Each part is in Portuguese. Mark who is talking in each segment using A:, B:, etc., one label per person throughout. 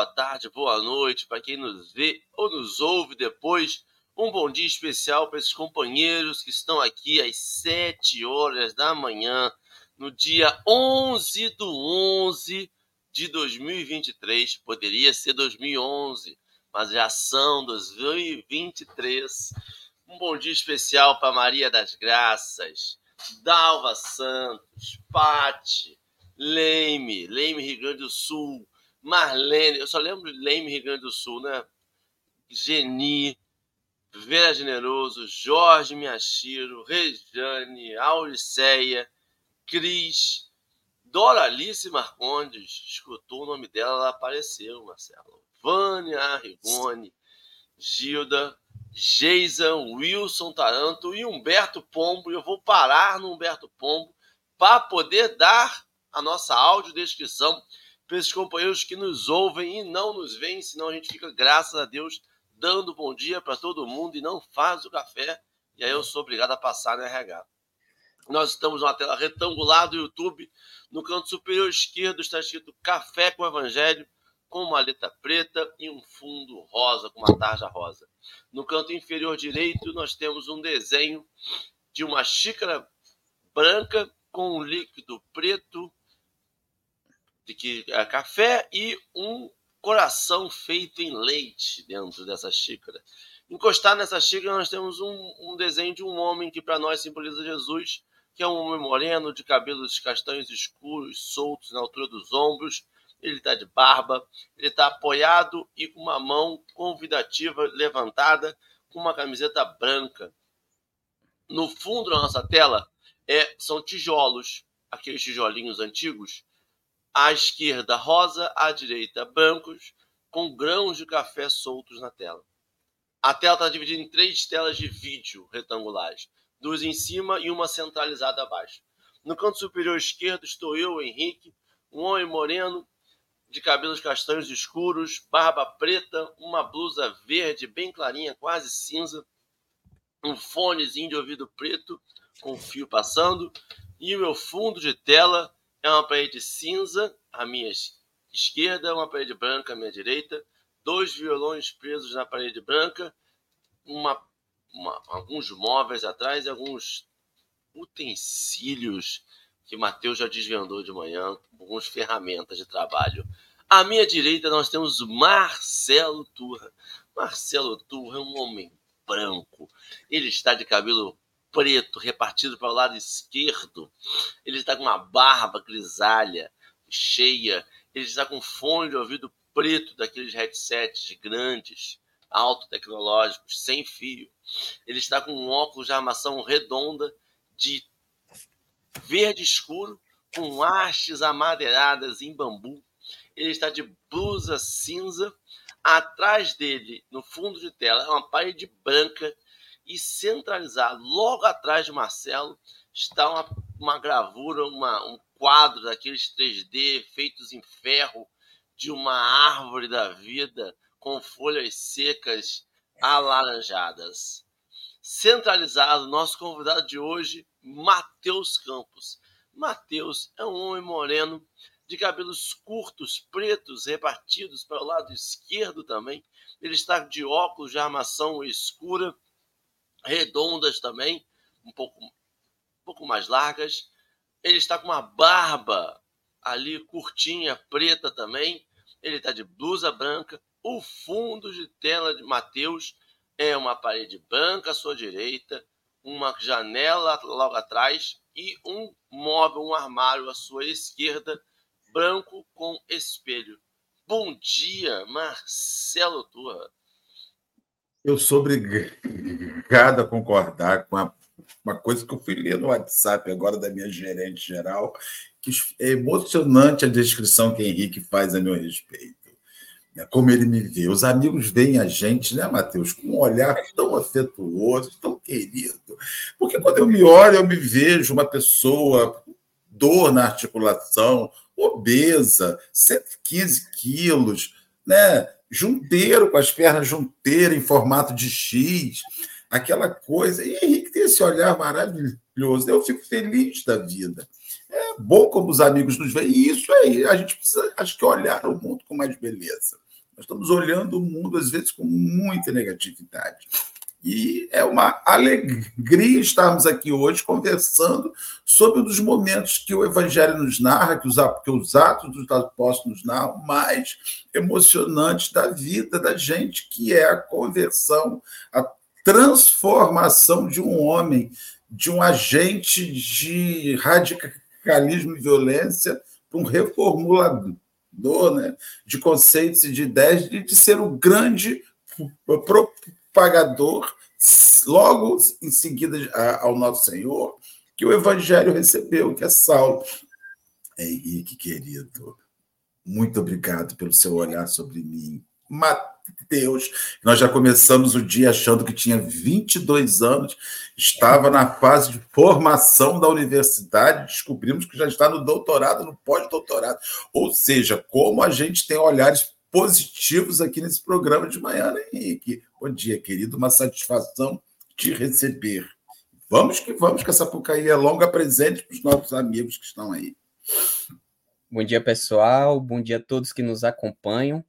A: boa tarde, boa noite para quem nos vê ou nos ouve depois. Um bom dia especial para esses companheiros que estão aqui às 7 horas da manhã, no dia 11 do 11 de 2023. Poderia ser 2011, mas já são 2023. Um bom dia especial para Maria das Graças, Dalva Santos, Pati, Leime, Leime, Rio Grande do Sul, Marlene, eu só lembro de Leime, Rio Grande do Sul, né? Geni, Vera Generoso, Jorge Miachiro, Rejane, Auriceia, Cris, Doralice Marcondes, escutou o nome dela, ela apareceu, Marcelo. Vânia Rigoni, Gilda, Geisa, Wilson Taranto e Humberto Pombo. Eu vou parar no Humberto Pombo para poder dar a nossa audiodescrição para esses companheiros que nos ouvem e não nos veem, senão a gente fica, graças a Deus, dando bom dia para todo mundo e não faz o café. E aí eu sou obrigado a passar no RH. Nós estamos numa tela retangular do YouTube. No canto superior esquerdo está escrito Café com Evangelho, com uma letra preta e um fundo rosa, com uma tarja rosa. No canto inferior direito, nós temos um desenho de uma xícara branca com um líquido preto de que é café e um coração feito em leite dentro dessa xícara. Encostar nessa xícara, nós temos um, um desenho de um homem que para nós simboliza Jesus, que é um homem moreno, de cabelos castanhos escuros, soltos na altura dos ombros. Ele está de barba, ele está apoiado e com uma mão convidativa levantada, com uma camiseta branca. No fundo da nossa tela é, são tijolos, aqueles tijolinhos antigos, à esquerda rosa, à direita brancos, com grãos de café soltos na tela. A tela está dividida em três telas de vídeo retangulares, duas em cima e uma centralizada abaixo. No canto superior esquerdo estou eu, Henrique, um homem moreno, de cabelos castanhos escuros, barba preta, uma blusa verde bem clarinha, quase cinza, um fonezinho de ouvido preto com fio passando, e o meu fundo de tela é uma parede cinza à minha esquerda, uma parede branca à minha direita, dois violões presos na parede branca, uma, uma, alguns móveis atrás e alguns utensílios que Mateus já desvendou de manhã, algumas ferramentas de trabalho. À minha direita nós temos Marcelo Turra. Marcelo Turra é um homem branco. Ele está de cabelo preto repartido para o lado esquerdo. Ele está com uma barba grisalha, cheia. Ele está com fone de ouvido preto, daqueles headsets grandes, alto tecnológicos, sem fio. Ele está com um óculos de armação redonda de verde escuro, com hastes amadeiradas em bambu. Ele está de blusa cinza. Atrás dele, no fundo de tela, é uma parede branca e centralizado, logo atrás de Marcelo, está uma, uma gravura, uma, um quadro daqueles 3D feitos em ferro de uma árvore da vida com folhas secas alaranjadas. Centralizado, nosso convidado de hoje, Matheus Campos. Matheus é um homem moreno de cabelos curtos, pretos, repartidos para o lado esquerdo também. Ele está de óculos de armação escura redondas também, um pouco, um pouco mais largas. Ele está com uma barba ali curtinha, preta também. Ele está de blusa branca. O fundo de tela de Mateus é uma parede branca à sua direita, uma janela logo atrás e um móvel, um armário à sua esquerda, branco com espelho. Bom dia, Marcelo Turra.
B: Eu sou obrigado a concordar com a, uma coisa que eu fui ler no WhatsApp agora da minha gerente geral, que é emocionante a descrição que Henrique faz a meu respeito. Né, como ele me vê. Os amigos veem a gente, né, Matheus, com um olhar tão afetuoso, tão querido. Porque quando eu me olho, eu me vejo uma pessoa dor na articulação, obesa, 115 quilos, né? Junteiro, com as pernas junteiras em formato de X, aquela coisa. E Henrique tem esse olhar maravilhoso. Eu fico feliz da vida. É bom como os amigos nos veem. E isso aí, a gente precisa, acho que, olhar o mundo com mais beleza. Nós estamos olhando o mundo, às vezes, com muita negatividade. E é uma alegria estarmos aqui hoje conversando sobre um dos momentos que o Evangelho nos narra, que os, que os atos dos apóstolos nos narram, mais emocionantes da vida da gente, que é a conversão, a transformação de um homem, de um agente de radicalismo e violência, para um reformulador né, de conceitos e de ideias, de, de ser o grande propagador, logo em seguida ao nosso Senhor, que o Evangelho recebeu, que é Saulo. Henrique, querido, muito obrigado pelo seu olhar sobre mim. Mateus, nós já começamos o dia achando que tinha 22 anos, estava na fase de formação da universidade, descobrimos que já está no doutorado, no pós-doutorado. Ou seja, como a gente tem olhares positivos aqui nesse programa de manhã, né, Henrique? Bom dia, querido. Uma satisfação te receber. Vamos que vamos, que essa Pucaí é longa presente para os nossos amigos que estão aí.
C: Bom dia, pessoal. Bom dia a todos que nos acompanham.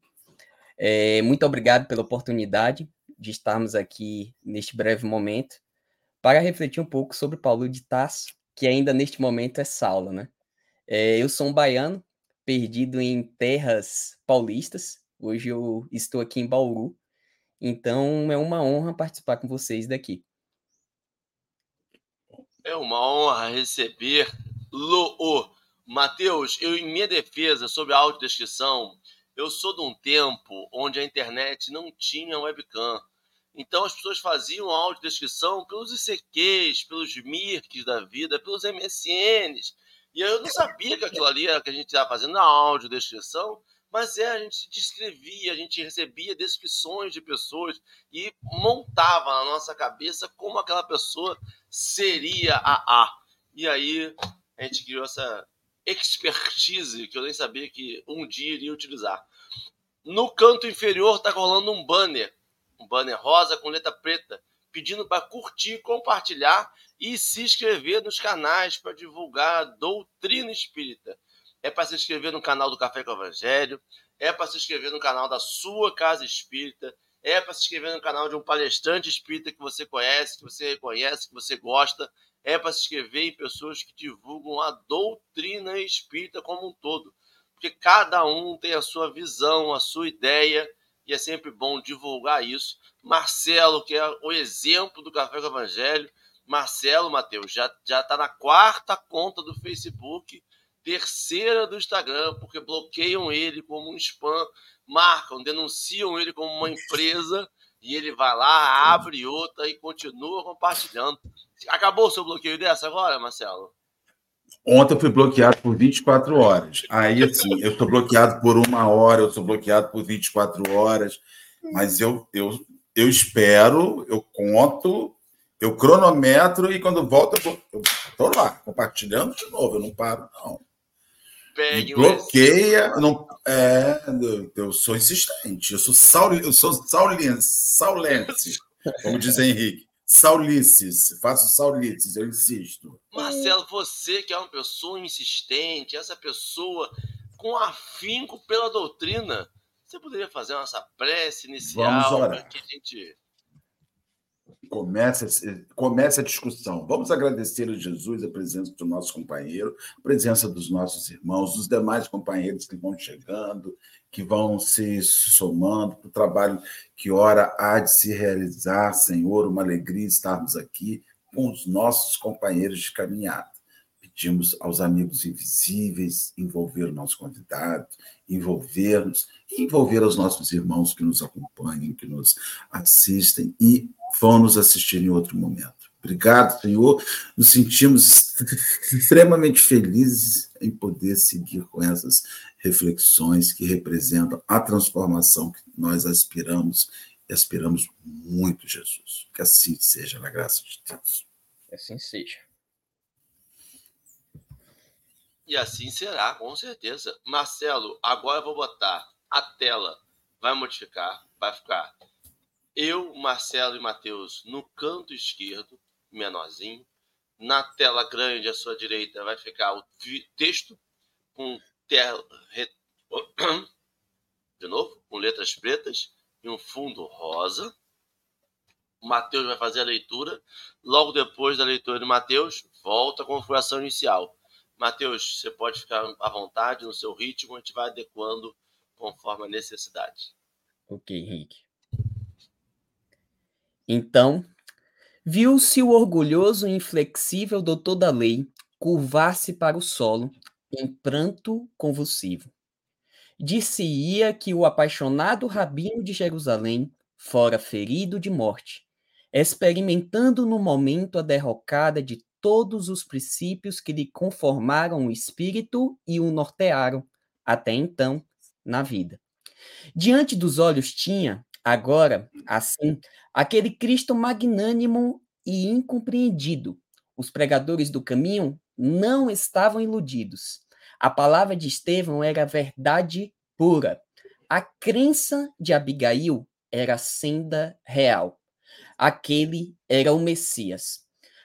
C: É, muito obrigado pela oportunidade de estarmos aqui neste breve momento para refletir um pouco sobre Paulo de Tarso, que ainda neste momento é Saulo, né? É, eu sou um baiano, perdido em terras paulistas. Hoje eu estou aqui em Bauru. Então é uma honra participar com vocês daqui.
A: É uma honra receber Lo. Matheus, eu em minha defesa sobre a autodescrição, eu sou de um tempo onde a internet não tinha webcam. Então as pessoas faziam audiodescrição pelos ICQs, pelos Mirks da vida, pelos MSNs. E eu não sabia que aquilo ali era que a gente estava fazendo na audiodescrição, mas é, a gente descrevia, a gente recebia descrições de pessoas e montava na nossa cabeça como aquela pessoa seria a A. E aí a gente criou essa expertise que eu nem sabia que um dia iria utilizar. No canto inferior está rolando um banner, um banner rosa com letra preta, pedindo para curtir, compartilhar e se inscrever nos canais para divulgar a doutrina espírita. É para se inscrever no canal do Café com o Evangelho, é para se inscrever no canal da sua casa espírita, é para se inscrever no canal de um palestrante espírita que você conhece, que você reconhece, que você gosta, é para se inscrever em pessoas que divulgam a doutrina espírita como um todo. Porque cada um tem a sua visão, a sua ideia, e é sempre bom divulgar isso. Marcelo, que é o exemplo do Café com o Evangelho, Marcelo Matheus já já está na quarta conta do Facebook, terceira do Instagram, porque bloqueiam ele como um spam, marcam, denunciam ele como uma empresa e ele vai lá, abre outra e continua compartilhando. Acabou o seu bloqueio dessa agora, Marcelo?
B: Ontem eu fui bloqueado por 24 horas. Aí, assim, eu estou bloqueado por uma hora, eu estou bloqueado por 24 horas, mas eu, eu, eu espero, eu conto, eu cronometro e quando volto eu estou lá, compartilhando de novo, eu não paro, não. Pegue bloqueia, não, é, eu sou insistente, eu sou Saul, eu sou saulense, saulense, como diz Henrique. Saulices, faço saulices, eu insisto.
A: Marcelo, você que é uma pessoa insistente, essa pessoa com afinco pela doutrina, você poderia fazer nossa prece inicial para que a gente
B: Começa, começa a discussão. Vamos agradecer a Jesus a presença do nosso companheiro, a presença dos nossos irmãos, dos demais companheiros que vão chegando, que vão se somando para o trabalho que ora há de se realizar, Senhor. Uma alegria estarmos aqui com os nossos companheiros de caminhada. Pedimos aos amigos invisíveis envolver o nosso convidado, envolver-nos, envolver os nossos irmãos que nos acompanham, que nos assistem e vão nos assistir em outro momento. Obrigado, Senhor. Nos sentimos extremamente felizes em poder seguir com essas reflexões que representam a transformação que nós aspiramos e aspiramos muito, Jesus. Que assim seja, na graça de Deus.
C: Que assim seja.
A: E assim será, com certeza. Marcelo, agora eu vou botar a tela, vai modificar, vai ficar eu, Marcelo e Matheus no canto esquerdo, menorzinho. Na tela grande à sua direita vai ficar o texto com tela. De novo, com letras pretas e um fundo rosa. O Mateus vai fazer a leitura. Logo depois da leitura de Mateus, volta a configuração inicial. Mateus, você pode ficar à vontade no seu ritmo, a gente vai adequando conforme a necessidade.
C: Ok, Henrique. Então, viu-se o orgulhoso e inflexível doutor da lei curvar-se para o solo em pranto convulsivo. Disse-ia que o apaixonado rabino de Jerusalém fora ferido de morte, experimentando no momento a derrocada de todos os princípios que lhe conformaram o espírito e o nortearam, até então, na vida. Diante dos olhos tinha, agora, assim, aquele Cristo magnânimo e incompreendido. Os pregadores do caminho não estavam iludidos. A palavra de Estevão era verdade pura. A crença de Abigail era senda real. Aquele era o Messias.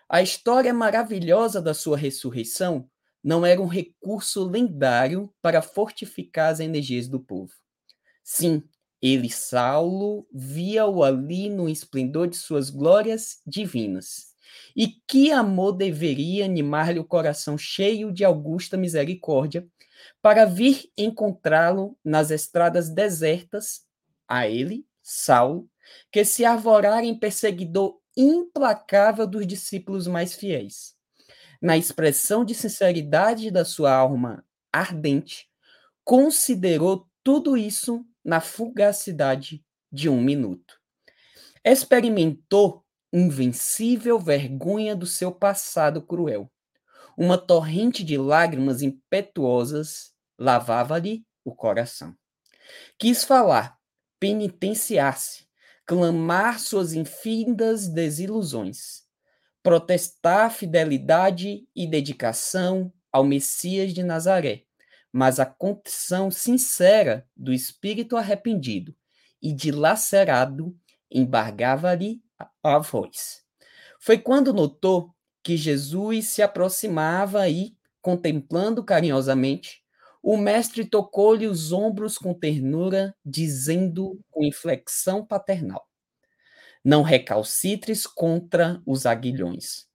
C: A história maravilhosa da sua ressurreição não era um recurso lendário para fortificar as energias do povo. Sim, ele, Saulo, via-o ali no esplendor de suas glórias divinas. E que amor deveria animar-lhe o coração cheio de augusta misericórdia para vir encontrá-lo nas estradas desertas, a ele, Saulo, que se arvorara em perseguidor implacável dos discípulos mais fiéis. Na expressão de sinceridade da sua alma ardente, considerou tudo isso na fugacidade de um minuto. Experimentou invencível vergonha do seu passado cruel. Uma torrente de lágrimas impetuosas lavava-lhe o coração. Quis falar, penitenciar-se, clamar suas infindas desilusões, protestar fidelidade e dedicação ao Messias de Nazaré, mas a condição sincera do espírito arrependido e dilacerado embargava-lhe a voz. Foi quando notou que Jesus se aproximava e, contemplando carinhosamente, o mestre tocou-lhe os ombros com ternura, dizendo com inflexão paternal: Não recalcitres contra os aguilhões.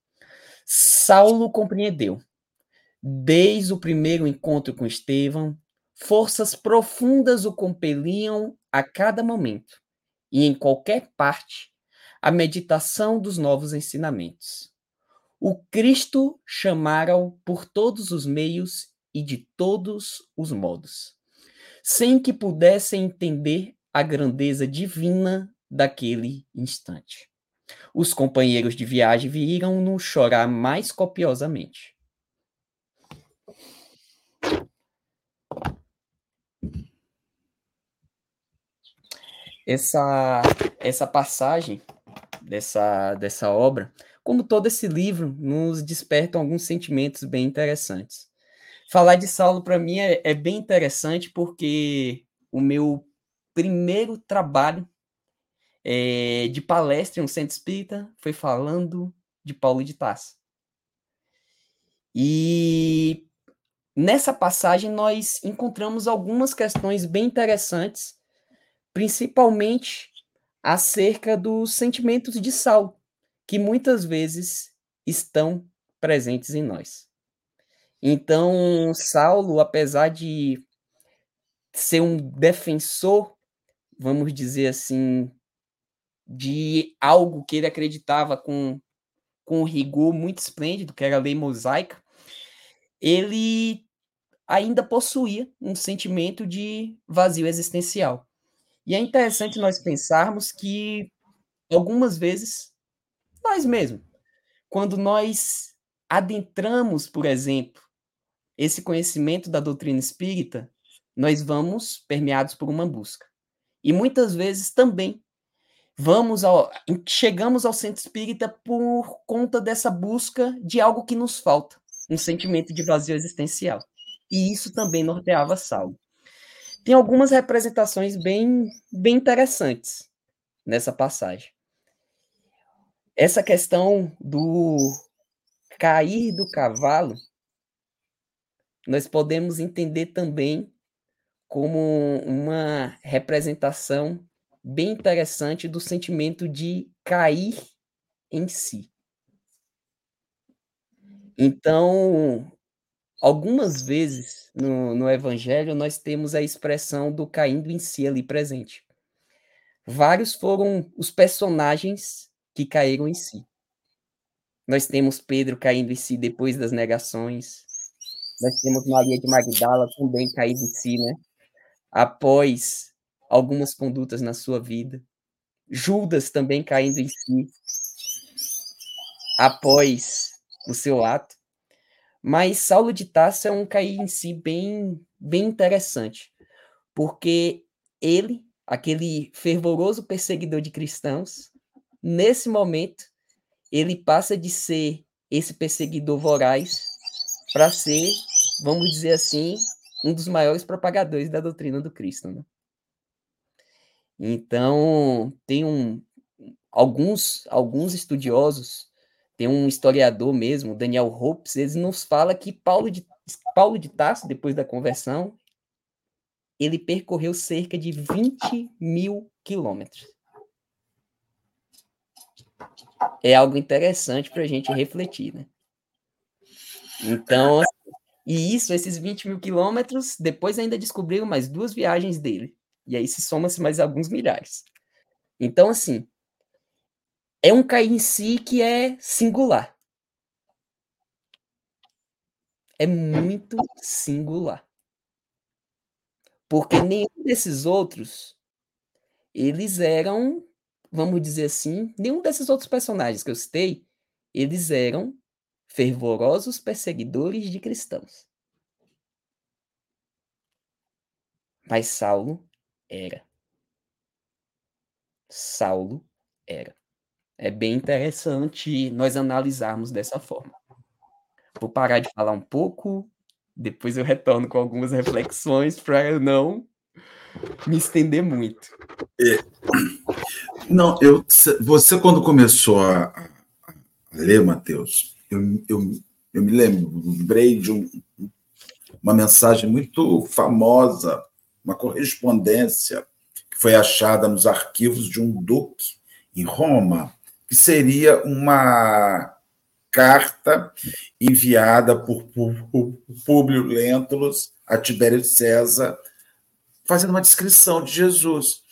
C: Saulo compreendeu. Desde o primeiro encontro com Estevão, forças profundas o compeliam a cada momento e em qualquer parte a meditação dos novos ensinamentos. O Cristo chamara-o por todos os meios e de todos os modos, sem que pudessem entender a grandeza divina daquele instante. Os companheiros de viagem viram-no chorar mais copiosamente. Essa, essa passagem dessa, dessa obra, como todo esse livro, nos despertam alguns sentimentos bem interessantes. Falar de Saulo para mim é, é, bem interessante porque o meu primeiro trabalho é, de palestra em um centro espírita foi falando de Paulo de Tarso. E nessa passagem nós encontramos algumas questões bem interessantes, principalmente acerca dos sentimentos de Saulo, que muitas vezes estão presentes em nós. Então, Saulo, apesar de ser um defensor, vamos dizer assim, de algo que ele acreditava com, com rigor muito esplêndido, que era a lei mosaica, ele ainda possuía um sentimento de vazio existencial. E é interessante nós pensarmos que algumas vezes nós mesmos, quando nós adentramos, por exemplo, esse conhecimento da doutrina espírita, nós vamos permeados por uma busca. E muitas vezes também vamos ao, chegamos ao centro espírita por conta dessa busca de algo que nos falta, um sentimento de vazio existencial. E isso também norteava Saulo. Tem algumas representações bem, bem interessantes nessa passagem. Essa questão do cair do cavalo, nós podemos entender também como uma representação bem interessante do sentimento de cair em si. Então, algumas vezes no, no Evangelho nós temos a expressão do caindo em si ali presente. Vários foram os personagens que caíram em si. Nós temos Pedro caindo em si depois das negações. Nós temos Maria de Magdala também caindo em si, né? Após algumas condutas na sua vida. Judas também caindo em si após o seu ato. Mas Saulo de Tarso é um cair em si bem, bem interessante, porque ele, aquele fervoroso perseguidor de cristãos, nesse momento, ele passa de ser esse perseguidor voraz para ser, vamos dizer assim, um dos maiores propagadores da doutrina do Cristo. Né? Então, tem um, alguns, alguns estudiosos tem um historiador mesmo, Daniel Hopes, ele nos fala que Paulo de, Paulo de Tarso, depois da conversão, ele percorreu cerca de 20 mil quilômetros. É algo interessante para a gente refletir, né? Então, e isso, esses 20 mil quilômetros, depois ainda descobriram mais duas viagens dele. E aí se soma-se mais alguns milhares. Então, assim, é um cair em si que é singular. É muito singular. Porque nenhum desses outros, eles eram, vamos dizer assim, nenhum desses outros personagens que eu citei, eles eram fervorosos perseguidores de cristãos. Mas Saulo era. Saulo era é bem interessante nós analisarmos dessa forma. Vou parar de falar um pouco, depois eu retorno com algumas reflexões para eu não me estender muito.
B: É, não, eu, você quando começou a, ler, Mateus, eu, eu, eu me lembrei de um, uma mensagem muito famosa, uma correspondência que foi achada nos arquivos de um duque em Roma, que seria uma carta enviada por Públio Lentulus a Tibério César, fazendo uma descrição de Jesus.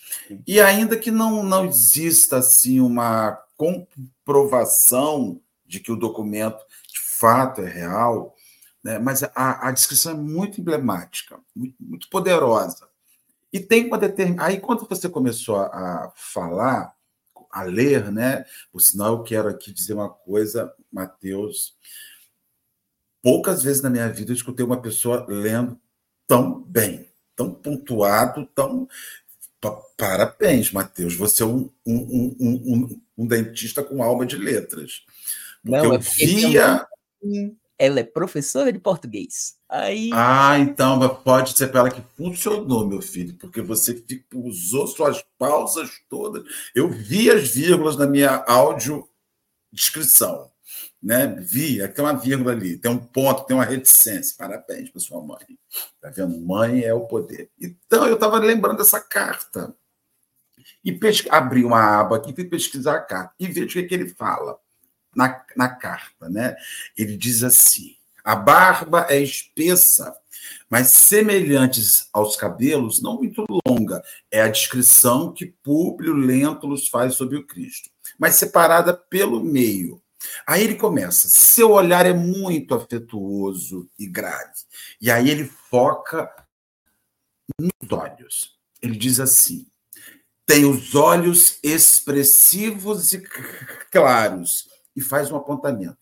B: E ainda que não, não exista assim uma comprovação de que o documento de fato é real, né, mas a, a descrição é muito emblemática, muito, muito poderosa. E tem uma determinada. Aí, quando você começou a, falar, a ler, né? Por sinal, eu quero aqui dizer uma coisa, Mateus. Poucas vezes na minha vida eu escutei uma pessoa lendo tão bem, tão pontuado, tão. Parabéns, Mateus. Você é um, um, um, um, dentista com alma de letras.
C: Porque Não, eu é via. Ela é professora de português. Aí...
B: Ah, então pode ser para ela que funcionou, meu filho, porque você usou suas pausas todas. Eu vi as vírgulas na minha áudio descrição, né? Vi, tem uma vírgula ali, tem um ponto, tem uma reticência. Parabéns para sua mãe. Tá vendo? Mãe é o poder. Então eu estava lembrando dessa carta e abri uma aba aqui, fui pesquisar a carta e vejo o que, que ele fala na, na carta, né? Ele diz assim a barba é espessa, mas semelhantes aos cabelos, não muito longa. É a descrição que Públio Lentulus faz sobre o Cristo, mas separada pelo meio. Aí ele começa: seu olhar é muito afetuoso e grave. E aí ele foca nos olhos. Ele diz assim: tem os olhos expressivos e claros, e faz um apontamento.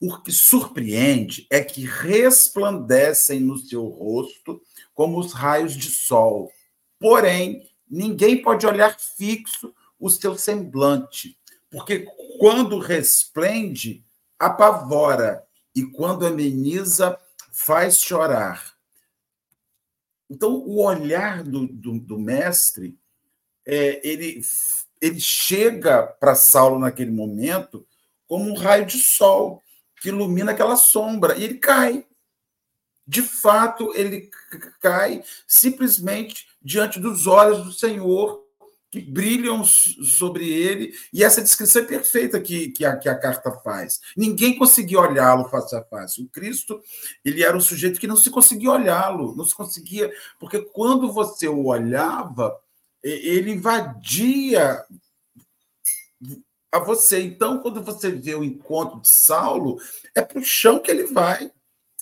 B: O que surpreende é que resplandecem no seu rosto como os raios de sol. Porém, ninguém pode olhar fixo o seu semblante, porque quando resplende, apavora, e quando ameniza, faz chorar. Então, o olhar do, do, do mestre, é, ele, ele chega para Saulo naquele momento como um raio de sol que ilumina aquela sombra, e ele cai. De fato, ele cai simplesmente diante dos olhos do Senhor que brilham sobre ele, e essa descrição é perfeita que, que, a, que a carta faz. Ninguém conseguia olhá-lo face a face. O Cristo, ele era um sujeito que não se conseguia olhá-lo, não se conseguia, porque quando você o olhava, ele invadia a você. Então, quando você vê o encontro de Saulo, é para o chão que ele vai.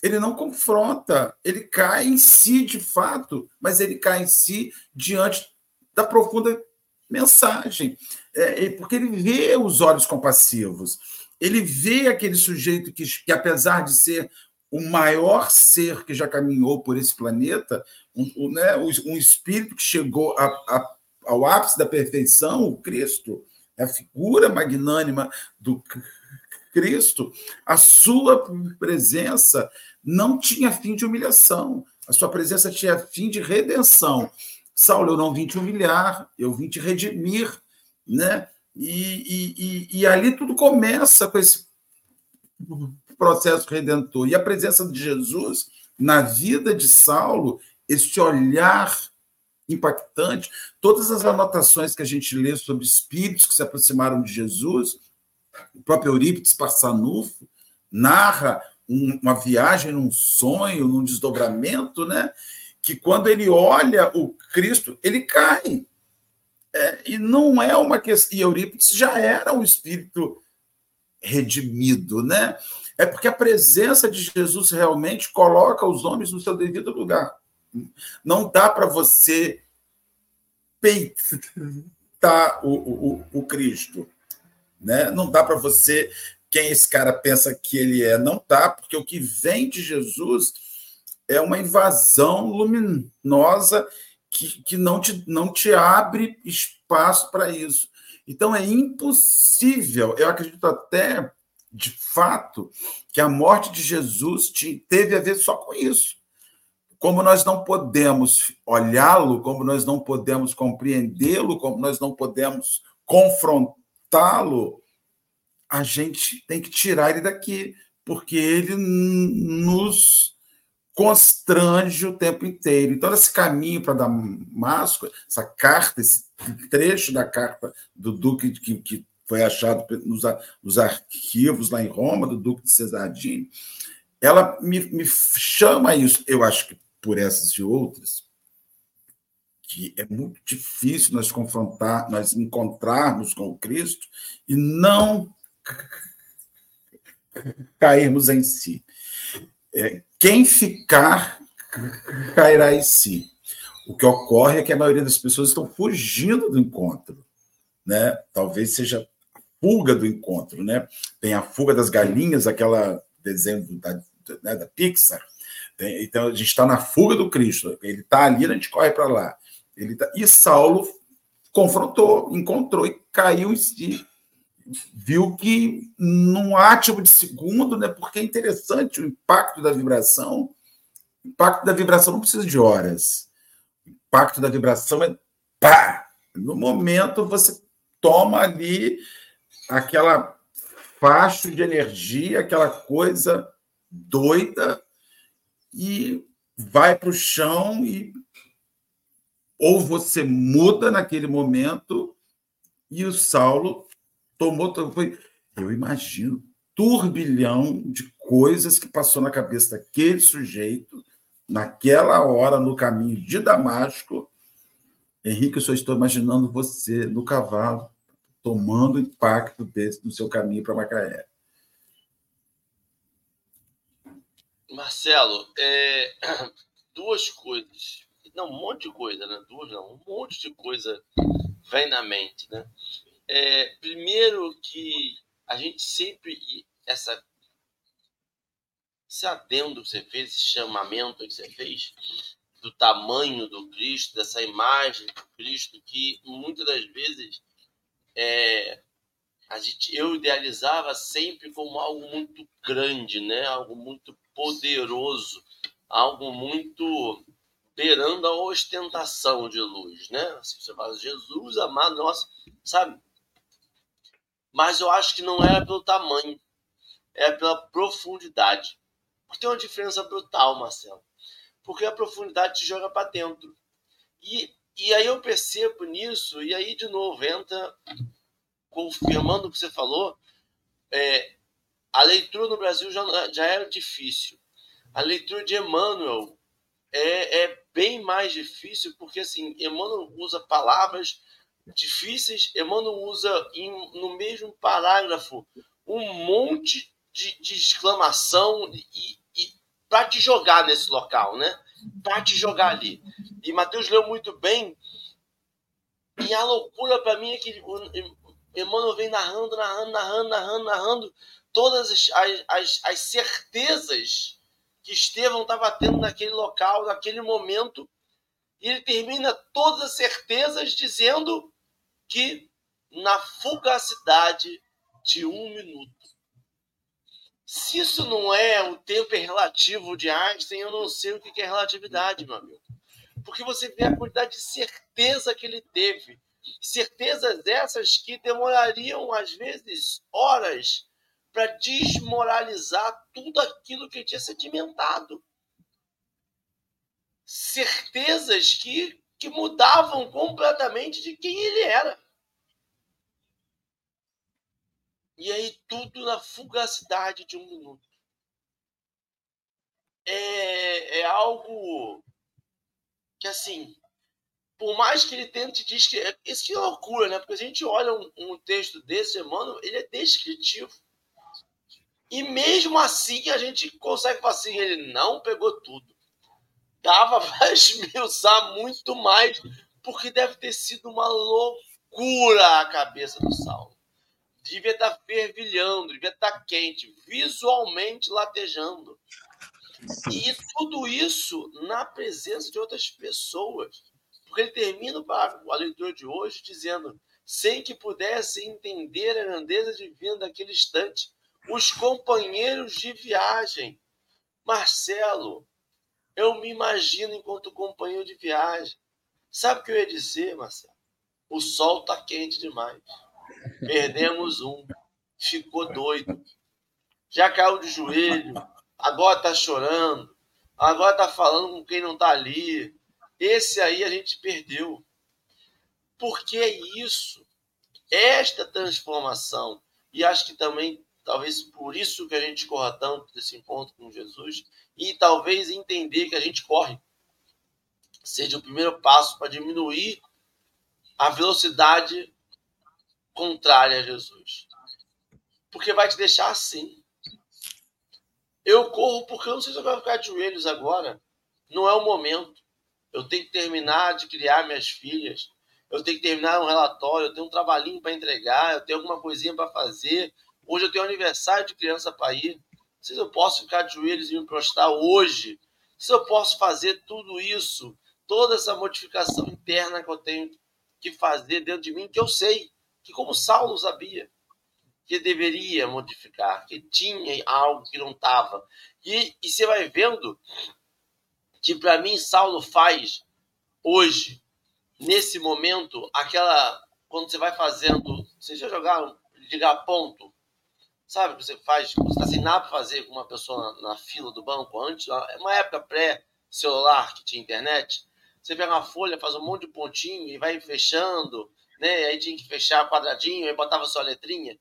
B: Ele não confronta, ele cai em si de fato, mas ele cai em si diante da profunda mensagem, é, porque ele vê os olhos compassivos, ele vê aquele sujeito que, que, apesar de ser o maior ser que já caminhou por esse planeta, um, um, né, um espírito que chegou a, a, ao ápice da perfeição, o Cristo, a figura magnânima do Cristo, a sua presença não tinha fim de humilhação, a sua presença tinha fim de redenção. Saulo, eu não vim te humilhar, eu vim te redimir, né? E, e, e, ali tudo começa com esse processo redentor. E a presença de Jesus na vida de Saulo, esse olhar impactante, todas as anotações que a gente lê sobre espíritos que se aproximaram de Jesus, o próprio Eurípides Passanufo narra uma viagem num sonho, num desdobramento, né? que quando ele olha o Cristo, ele cai. É, e não é uma questão. E Eurípides já era um espírito redimido, né? É porque a presença de Jesus realmente coloca os homens no seu devido lugar. Não dá para você peitar o, o, o Cristo. Né? Não dá para você, quem esse cara pensa que ele é, não dá, porque o que vem de Jesus é uma invasão luminosa que, que não, te, não te abre espaço para isso. Então é impossível, eu acredito até, de fato, que a morte de Jesus te, teve a ver só com isso. Como nós não podemos olhá-lo, como nós não podemos compreendê-lo, como nós não podemos confrontá-lo, a gente tem que tirar ele daqui, porque ele nos constrange o tempo inteiro. Então, esse caminho para Damasco, essa carta, esse trecho da carta do Duque que, que foi achado nos, nos, arquivos lá em Roma, do Duque de Cesardini, ela me, me chama isso, eu acho que por essas e outras, que é muito difícil nós confrontar, nós encontrarmos com o Cristo e não cairmos em si. É, quem ficar cairá em si. O que ocorre é que a maioria das pessoas estão fugindo do encontro, né? Talvez seja a fuga do encontro, né? Tem a fuga das galinhas, aquela desenho da, né, da Pixar. Tem, então a gente está na fuga do Cristo. Ele está ali, a gente corre para lá. Ele tá, e Saulo confrontou, encontrou e caiu si viu que num átimo de segundo, né, porque é interessante o impacto da vibração. O impacto da vibração não precisa de horas. O impacto da vibração é pá! No momento você toma ali aquela faixa de energia, aquela coisa doida e vai para o chão e ou você muda naquele momento e o Saulo tomou. Foi, eu imagino, turbilhão de coisas que passou na cabeça daquele sujeito naquela hora no caminho de Damasco. Henrique, eu só estou imaginando você no cavalo tomando impacto desse no seu caminho para Macaé.
A: Marcelo, é, duas coisas. Não, um monte de coisa, né? Duas não, um monte de coisa vem na mente, né? É, primeiro que a gente sempre essa esse adendo que você fez, esse chamamento que você fez do tamanho do Cristo, dessa imagem do Cristo que muitas das vezes é, a gente, eu idealizava sempre como algo muito grande, né? Algo muito poderoso, algo muito beirando a ostentação de luz, né? Assim, você fala, Jesus amado, nossa, sabe? mas eu acho que não era pelo tamanho. é pela profundidade. Tem uma diferença brutal, Marcelo. Porque a profundidade te joga para dentro. E, e aí eu percebo nisso, e aí de novo entra, confirmando o que você falou, é, a leitura no Brasil já, já era difícil. A leitura de Emmanuel é, é bem mais difícil, porque assim, Emmanuel usa palavras difíceis, Emmanuel usa em, no mesmo parágrafo um monte de, de exclamação e, e para te jogar nesse local, né? Para te jogar ali. E Mateus leu muito bem. E a loucura para mim é que Emmanuel vem narrando, narrando, narrando, narrando, narrando todas as, as, as certezas que Estevão estava tendo naquele local, naquele momento, e ele termina todas as certezas dizendo que na fugacidade de um minuto. Se isso não é o tempo relativo de Einstein, eu não sei o que é relatividade, meu amigo. Porque você vê a quantidade de certeza que ele teve. Certezas essas que demorariam, às vezes, horas para desmoralizar tudo aquilo que tinha sedimentado. Certezas que, que mudavam completamente de quem ele era. E aí tudo na fugacidade de um minuto. É, é algo que, assim, por mais que ele tente descrever. Isso que é loucura, né? Porque a gente olha um, um texto desse, Emmanuel, ele é descritivo. E mesmo assim a gente consegue falar assim, ele não pegou tudo. Dava para esmiuçar muito mais, porque deve ter sido uma loucura a cabeça do Saulo. Devia estar tá fervilhando, devia estar tá quente, visualmente latejando. E tudo isso na presença de outras pessoas. Porque ele termina a leitura de hoje dizendo: sem que pudesse entender a grandeza divina daquele instante, os companheiros de viagem. Marcelo, eu me imagino enquanto companheiro de viagem. Sabe o que eu ia dizer, Marcelo? O sol tá quente demais. Perdemos um. Ficou doido. Já caiu de joelho. Agora tá chorando. Agora tá falando com quem não tá ali. Esse aí a gente perdeu. Porque é isso. Esta transformação. E acho que também Talvez por isso que a gente corra tanto desse encontro com Jesus e talvez entender que a gente corre seja o primeiro passo para diminuir a velocidade contrária a Jesus. Porque vai te deixar assim. Eu corro porque eu não sei se eu vou ficar de joelhos agora. Não é o momento. Eu tenho que terminar de criar minhas filhas. Eu tenho que terminar um relatório. Eu tenho um trabalhinho para entregar. Eu tenho alguma coisinha para fazer. Hoje eu tenho aniversário de criança para ir. Se eu posso ficar de joelhos e me prostrar hoje, se eu posso fazer tudo isso, toda essa modificação interna que eu tenho que fazer dentro de mim, que eu sei, que como Saulo sabia, que deveria modificar, que tinha algo que não estava. E, e você vai vendo que para mim Saulo faz hoje, nesse momento, aquela. Quando você vai fazendo. Vocês já jogaram ligar ponto? Sabe, você faz, você está sem nada para fazer com uma pessoa na, na, fila do banco antes, é uma época pré-celular que tinha internet. Você pega uma folha, faz um monte de pontinho e vai fechando, né? Aí tinha que fechar quadradinho, aí botava sua letrinha.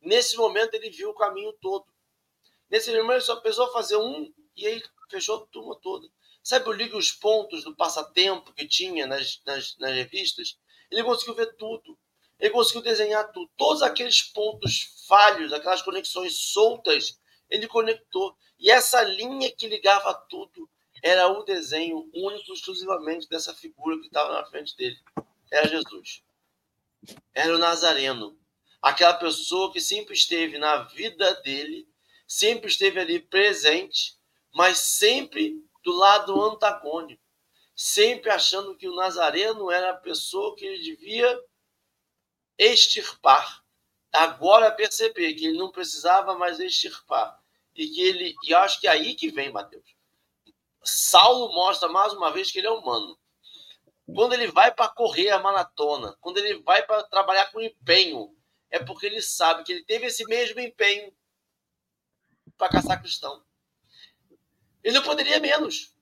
A: Nesse momento ele viu o caminho todo. Nesse momento ele só precisou fazer um e aí fechou a turma toda. Sabe, eu ligo os pontos do passatempo que tinha nas, nas, nas revistas. Ele conseguiu ver tudo. Ele conseguiu desenhar tudo. Todos aqueles pontos falhos, aquelas conexões soltas, ele conectou. E essa linha que ligava tudo era o desenho único, exclusivamente dessa figura que estava na frente dele. Era Jesus. Era o Nazareno. Aquela pessoa que sempre esteve na vida dele, sempre esteve ali presente, mas sempre do lado antagônico. Sempre achando que o Nazareno era a pessoa que ele devia extirpar. Agora perceber que ele não precisava mais extirpar. E que ele. E acho que é aí que vem, Mateus. Saulo mostra mais uma vez que ele é humano. Quando ele vai para correr a maratona, quando ele vai para trabalhar com empenho, é porque ele sabe que ele teve esse mesmo empenho para caçar cristão. Ele não poderia menos.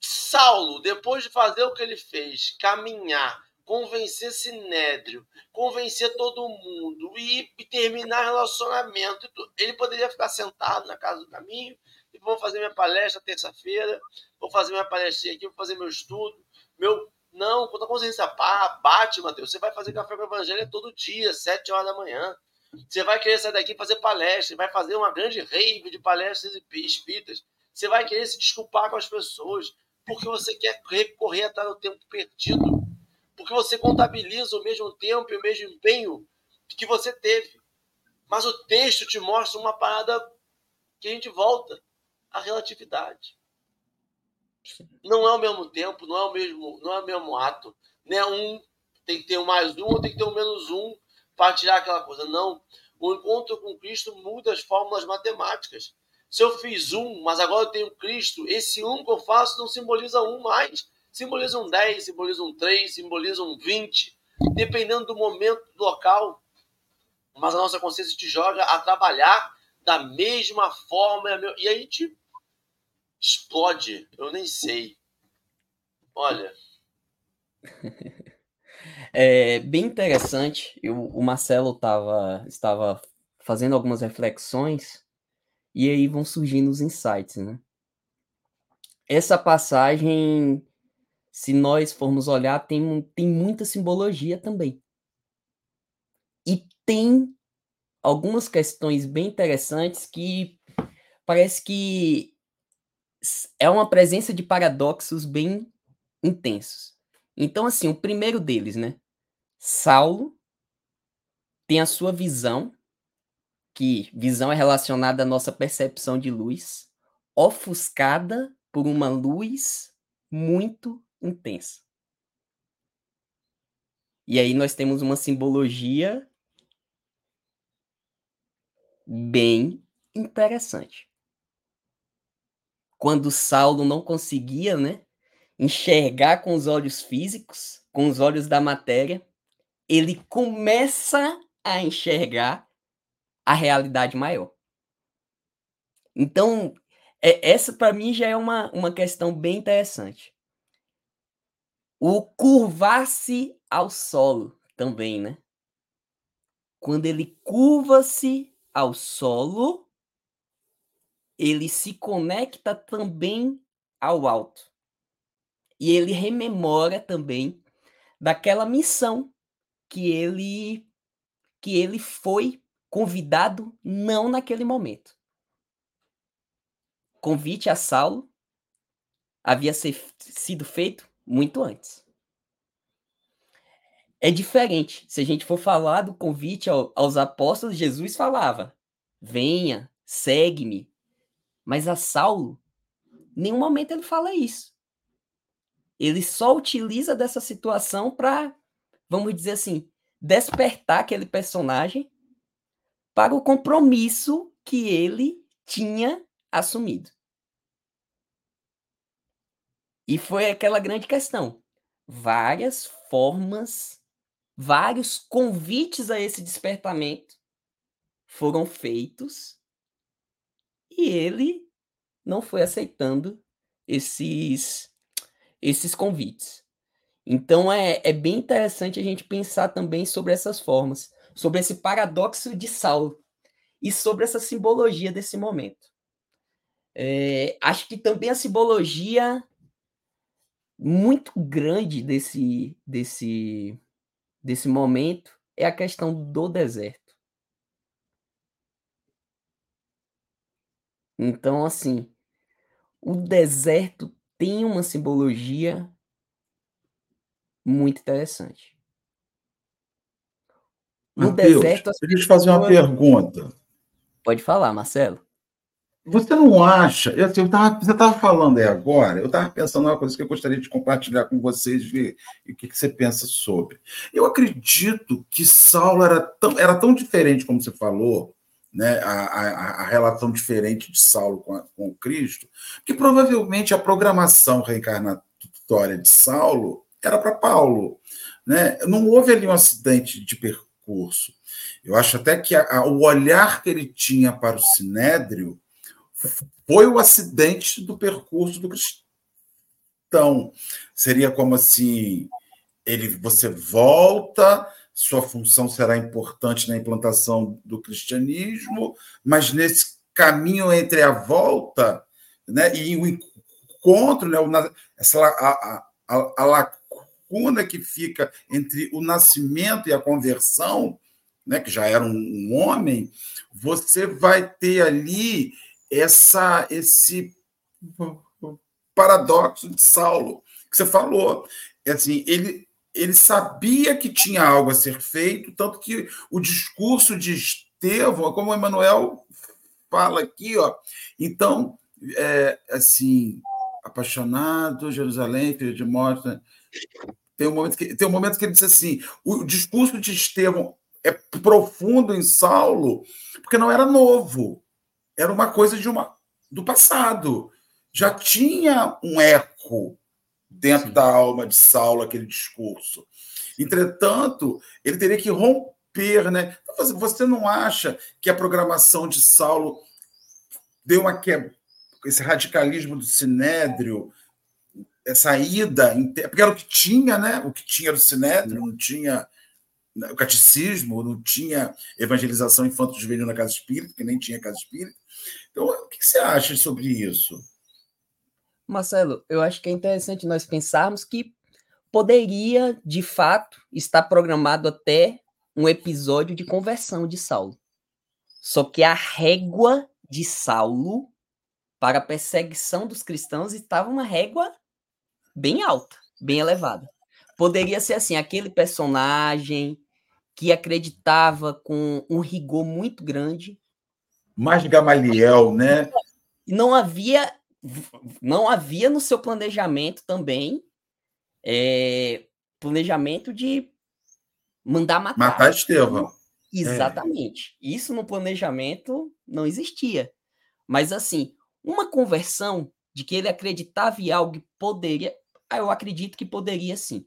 A: Saulo, depois de fazer o que ele fez, caminhar, convencer Sinédrio, convencer todo mundo e, terminar relacionamento, ele poderia ficar sentado na casa do caminho e vou fazer minha palestra terça-feira, vou fazer minha palestra aqui, vou fazer meu estudo, meu não, quando a consciência bate, Mateus, você vai fazer café com o evangelho todo dia, sete horas da manhã. Você vai querer sair daqui e fazer palestra, vai fazer uma grande rave de palestras espíritas. Você vai querer se desculpar com as pessoas, porque você quer recorrer atrás do tempo perdido. Porque você contabiliza o mesmo tempo e o mesmo empenho que você teve. Mas o texto te mostra uma parada que a gente volta à relatividade. Não é o mesmo tempo, não é o mesmo, não é o mesmo ato. Né? Um tem que ter um mais um, ou tem que ter um menos um para tirar aquela coisa. Não. O encontro com Cristo muda as fórmulas matemáticas. Se eu fiz um, mas agora eu tenho Cristo, esse um que eu faço não simboliza um mais. Simboliza um 10, simboliza um 3, simboliza um 20, dependendo do momento, do local. Mas a nossa consciência te joga a trabalhar da mesma forma. E aí a gente explode. Eu nem sei. Olha.
C: É bem interessante. Eu, o Marcelo tava, estava fazendo algumas reflexões e aí vão surgindo os insights, né? Essa passagem, se nós formos olhar, tem, tem muita simbologia também. E tem algumas questões bem interessantes que parece que é uma presença de paradoxos bem intensos. Então, assim, o primeiro deles, né? Saulo tem a sua visão, que visão é relacionada à nossa percepção de luz, ofuscada por uma luz muito intensa. E aí nós temos uma simbologia bem interessante quando Saulo não conseguia, né, enxergar com os olhos físicos, com os olhos da matéria, ele começa a enxergar a realidade maior. Então, é, essa para mim já é uma, uma questão bem interessante. O curvar-se ao solo também, né? Quando ele curva-se ao solo, ele se conecta também ao alto. E ele rememora também daquela missão que ele que ele foi convidado não naquele momento. Convite a Saulo havia ser, sido feito muito antes. É diferente. Se a gente for falar do convite ao, aos apóstolos, Jesus falava: venha, segue-me, mas a Saulo, nenhum momento ele fala isso. Ele só utiliza dessa situação para, vamos dizer assim, despertar aquele personagem para o compromisso que ele tinha assumido. E foi aquela grande questão. Várias formas, vários convites a esse despertamento foram feitos e ele não foi aceitando esses, esses convites. Então é, é bem interessante a gente pensar também sobre essas formas, sobre esse paradoxo de Saulo e sobre essa simbologia desse momento. É, acho que também a simbologia muito grande desse, desse, desse momento é a questão do deserto. Então, assim, o deserto tem uma simbologia muito interessante.
B: No Mateus, deserto. As deixa eu te fazer uma pergunta.
C: Pode falar, Marcelo.
B: Você não acha? Eu, eu tava, você estava falando aí agora, eu estava pensando uma coisa que eu gostaria de compartilhar com vocês, ver o que, que, você pensa sobre. Eu acredito que Saulo era tão, era tão diferente, como você falou, né, a, a, a, relação diferente de Saulo com, a, com Cristo, que provavelmente a programação reencarnatória de Saulo era para Paulo. Né? Não houve ali um acidente de percurso. Eu acho até que a, a, o olhar que ele tinha para o Sinédrio foi o acidente do percurso do cristão. Seria como assim: ele, você volta, sua função será importante na implantação do cristianismo, mas nesse caminho entre a volta né, e o encontro, né, essa, a, a, a lacuna que fica entre o nascimento e a conversão, né, que já era um, um homem, você vai ter ali essa esse paradoxo de Saulo que você falou. É assim, ele ele sabia que tinha algo a ser feito, tanto que o discurso de Estevão, como o Emanuel fala aqui, ó. Então, é, assim, apaixonado, Jerusalém, filho de morte. Tem um momento que tem um momento que ele diz assim: o discurso de Estevão é profundo em Saulo, porque não era novo, era uma coisa de uma do passado. Já tinha um eco dentro Sim. da alma de Saulo aquele discurso. Entretanto, ele teria que romper, né? Então, você não acha que a programação de Saulo deu uma quebra, esse radicalismo do sinédrio, essa ida, porque era o que tinha, né? O que tinha do sinédrio, não tinha né, o catecismo, não tinha evangelização infanto-juvenil na casa espírita, que nem tinha casa espírita. Então, o que você acha sobre isso?
C: Marcelo, eu acho que é interessante nós pensarmos que poderia, de fato, estar programado até um episódio de conversão de Saulo. Só que a régua de Saulo para a perseguição dos cristãos estava uma régua bem alta, bem elevada. Poderia ser assim, aquele personagem que acreditava com um rigor muito grande.
B: Mais Gamaliel, né?
C: Não havia, não havia no seu planejamento também é, planejamento de mandar matar.
B: Matar Estevão.
C: Exatamente. É. Isso no planejamento não existia. Mas assim, uma conversão de que ele acreditava em algo que poderia. Ah, eu acredito que poderia sim.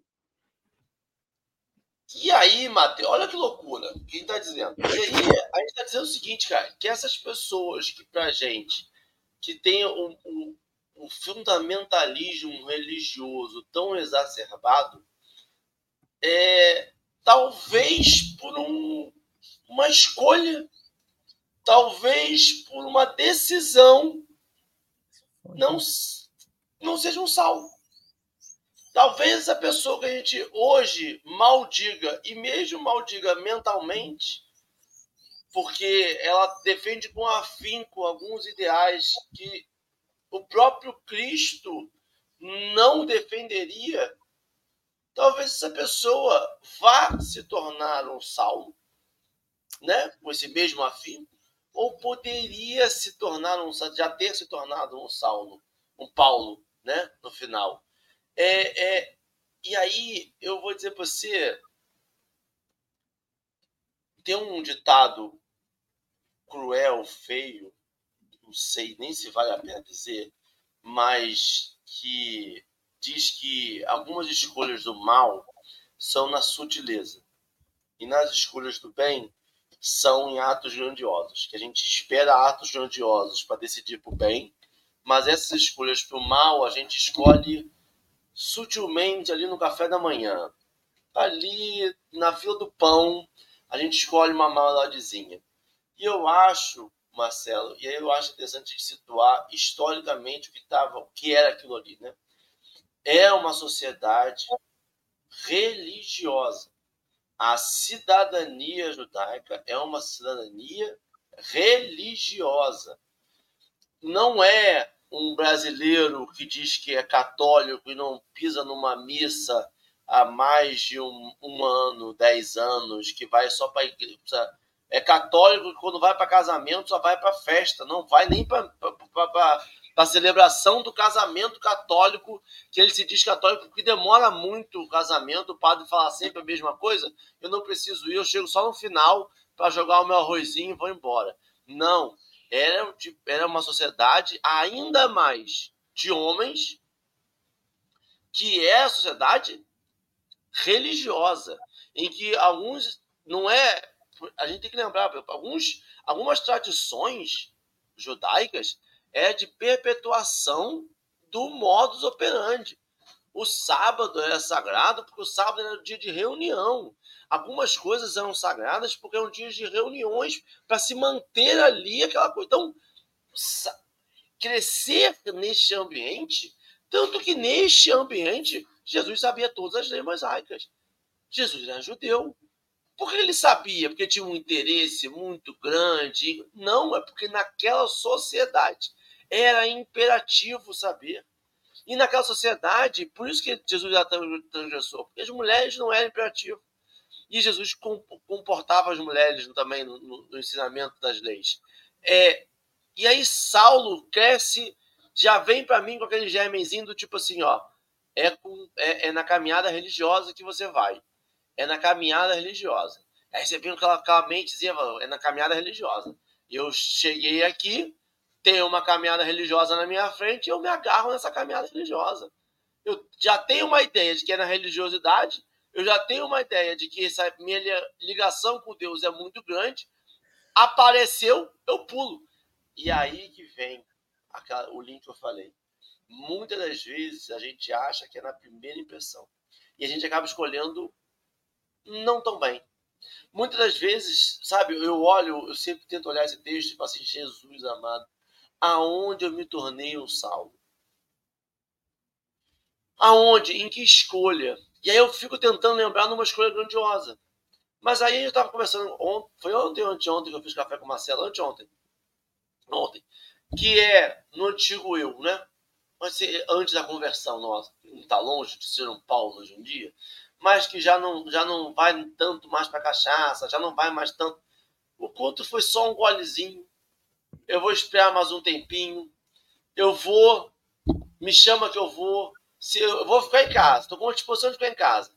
A: E aí, Matheus, olha que loucura. Quem tá dizendo? E aí, a gente tá dizendo o seguinte, cara, que essas pessoas que pra gente, que tem um, um, um fundamentalismo religioso tão exacerbado, é, talvez por um, uma escolha, talvez por uma decisão, não, não seja um salvo. Talvez a pessoa que a gente hoje maldiga, e mesmo maldiga mentalmente, porque ela defende com afinco alguns ideais que o próprio Cristo não defenderia, talvez essa pessoa vá se tornar um Saulo, né? com esse mesmo afinco, ou poderia se tornar um já ter se tornado um Saulo, um Paulo, né? no final. É, é, e aí eu vou dizer para você, tem um ditado cruel, feio, não sei nem se vale a pena dizer, mas que diz que algumas escolhas do mal são na sutileza e nas escolhas do bem são em atos grandiosos, que a gente espera atos grandiosos para decidir para o bem, mas essas escolhas para o mal a gente escolhe sutilmente ali no café da manhã. Ali na fila do pão, a gente escolhe uma maladezinha. E eu acho, Marcelo, e aí eu acho interessante situar historicamente o que tava, o que era aquilo ali, né? É uma sociedade religiosa. A cidadania judaica é uma cidadania religiosa. Não é um brasileiro que diz que é católico e não pisa numa missa há mais de um, um ano, dez anos, que vai só para igreja. É católico que quando vai para casamento só vai para festa, não vai nem para a celebração do casamento católico, que ele se diz católico, porque demora muito o casamento, o padre fala sempre a mesma coisa, eu não preciso ir, eu chego só no final para jogar o meu arrozinho e vou embora. Não, era, era uma sociedade ainda mais de homens, que é a sociedade religiosa, em que alguns não é. A gente tem que lembrar, alguns, algumas tradições judaicas é de perpetuação do modus operandi. O sábado era sagrado porque o sábado era o dia de reunião. Algumas coisas eram sagradas porque eram dias de reuniões para se manter ali aquela coisa. Então, crescer neste ambiente, tanto que neste ambiente Jesus sabia todas as leis mosaicas. Jesus era judeu. Por que ele sabia? Porque tinha um interesse muito grande? Não, é porque naquela sociedade era imperativo saber. E naquela sociedade, por isso que Jesus já transgressou, porque as mulheres não eram imperativo. E Jesus comportava as mulheres também no, no, ensinamento das leis. É, e aí Saulo cresce, já vem para mim com aquele germenzinho do tipo assim, ó, é, com, é, é, na caminhada religiosa que você vai. É na caminhada religiosa. Aí você vem com aquela, aquela mentezinha, é na caminhada religiosa. Eu cheguei aqui, tenho uma caminhada religiosa na minha frente eu me agarro nessa caminhada religiosa. Eu já tenho uma ideia de que é na religiosidade, eu já tenho uma ideia de que essa minha ligação com Deus é muito grande. Apareceu, eu pulo. E aí que vem aquela, o link que eu falei. Muitas das vezes a gente acha que é na primeira impressão. E a gente acaba escolhendo não tão bem. Muitas das vezes, sabe, eu olho, eu sempre tento olhar esse texto e falo assim, Jesus amado, aonde eu me tornei um salvo? Aonde? Em que escolha? E aí eu fico tentando lembrar numa escolha grandiosa. Mas aí eu estava conversando, ontem, foi ontem ou anteontem que eu fiz café com o Marcelo? Anteontem. Ontem. Que é no antigo eu, né? Mas antes da conversão nossa, não está longe de ser um Paulo hoje em dia, mas que já não, já não vai tanto mais para cachaça, já não vai mais tanto. O culto foi só um golezinho, eu vou esperar mais um tempinho, eu vou, me chama que eu vou, se eu, vou ficar em casa, estou com disposição de ficar em casa.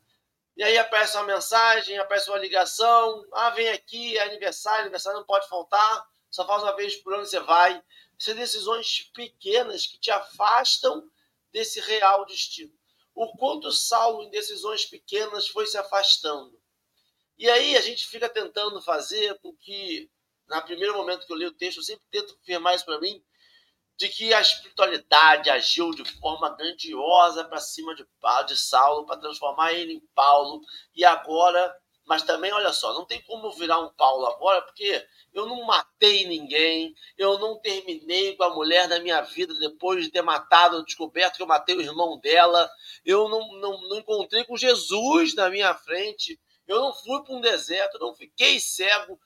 A: E aí aparece uma mensagem, aparece uma ligação, ah, vem aqui, é aniversário, aniversário não pode faltar, só faz uma vez por ano você vai. São decisões pequenas que te afastam desse real destino. O quanto Saulo, em decisões pequenas, foi se afastando. E aí a gente fica tentando fazer com que no primeiro momento que eu leio o texto, eu sempre tento afirmar isso para mim, de que a espiritualidade agiu de forma grandiosa para cima de, de Saulo, para transformar ele em Paulo, e agora, mas também, olha só, não tem como virar um Paulo agora, porque eu não matei ninguém, eu não terminei com a mulher da minha vida depois de ter matado, descoberto que eu matei o irmão dela, eu não, não, não encontrei com Jesus na minha frente, eu não fui para um deserto, eu não fiquei cego,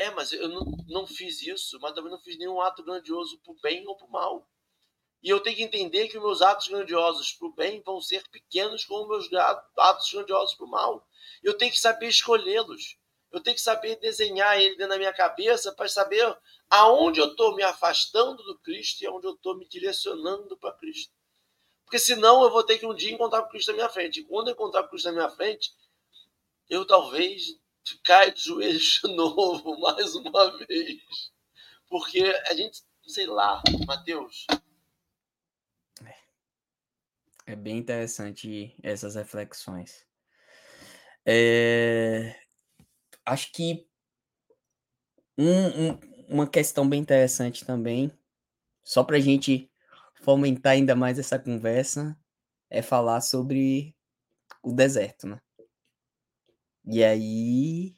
A: é, mas eu não, não fiz isso, mas também não fiz nenhum ato grandioso para o bem ou para o mal. E eu tenho que entender que meus atos grandiosos para o bem vão ser pequenos como meus atos grandiosos para o mal. Eu tenho que saber escolhê-los. Eu tenho que saber desenhar ele dentro da minha cabeça para saber aonde eu estou me afastando do Cristo e aonde eu estou me direcionando para Cristo. Porque senão eu vou ter que um dia encontrar com Cristo na minha frente. E quando eu encontrar com Cristo na minha frente, eu talvez cai de joelhos de novo, mais uma vez. Porque a gente, sei lá, Mateus.
C: É bem interessante essas reflexões. É... Acho que um, um, uma questão bem interessante também, só para a gente fomentar ainda mais essa conversa, é falar sobre o deserto, né? E aí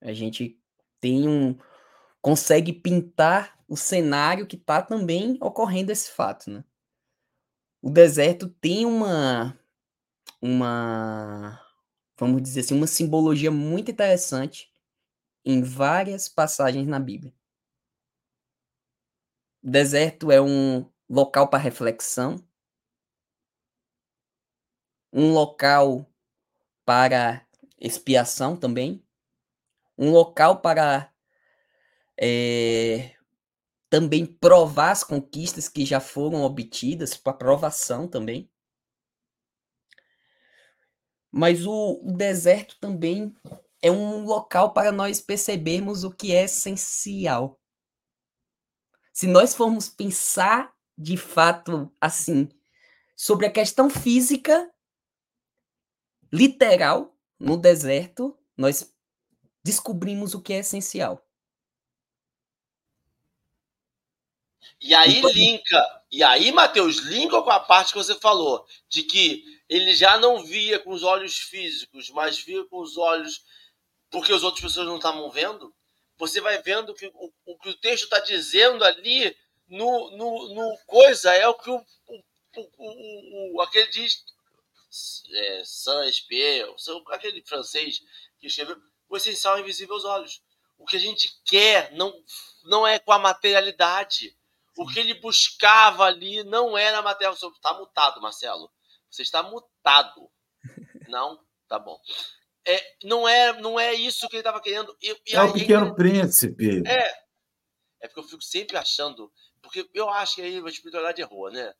C: a gente tem um consegue pintar o cenário que está também ocorrendo esse fato, né? O deserto tem uma uma vamos dizer assim, uma simbologia muito interessante em várias passagens na Bíblia. O deserto é um local para reflexão, um local para expiação também, um local para é, também provar as conquistas que já foram obtidas, para provação também. Mas o deserto também é um local para nós percebermos o que é essencial. Se nós formos pensar de fato assim sobre a questão física, literal, no deserto, nós descobrimos o que é essencial.
A: E aí linka, e aí, Matheus, linka com a parte que você falou, de que ele já não via com os olhos físicos, mas via com os olhos porque as outras pessoas não estavam vendo. Você vai vendo que o, o que o texto está dizendo ali no, no, no, coisa é o que o, o, o, o aquele diz é, Saint-Exupéry, aquele francês que escreveu o essencial é invisível aos olhos. O que a gente quer não, não é com a materialidade. O que ele buscava ali não era material. Está mutado, Marcelo. Você está mutado. Não? Tá bom. É, não, é, não é isso que ele estava querendo. E,
B: e é o Pequeno ele... Príncipe.
A: É. É porque eu fico sempre achando. Porque eu acho que aí a espiritualidade errou, né?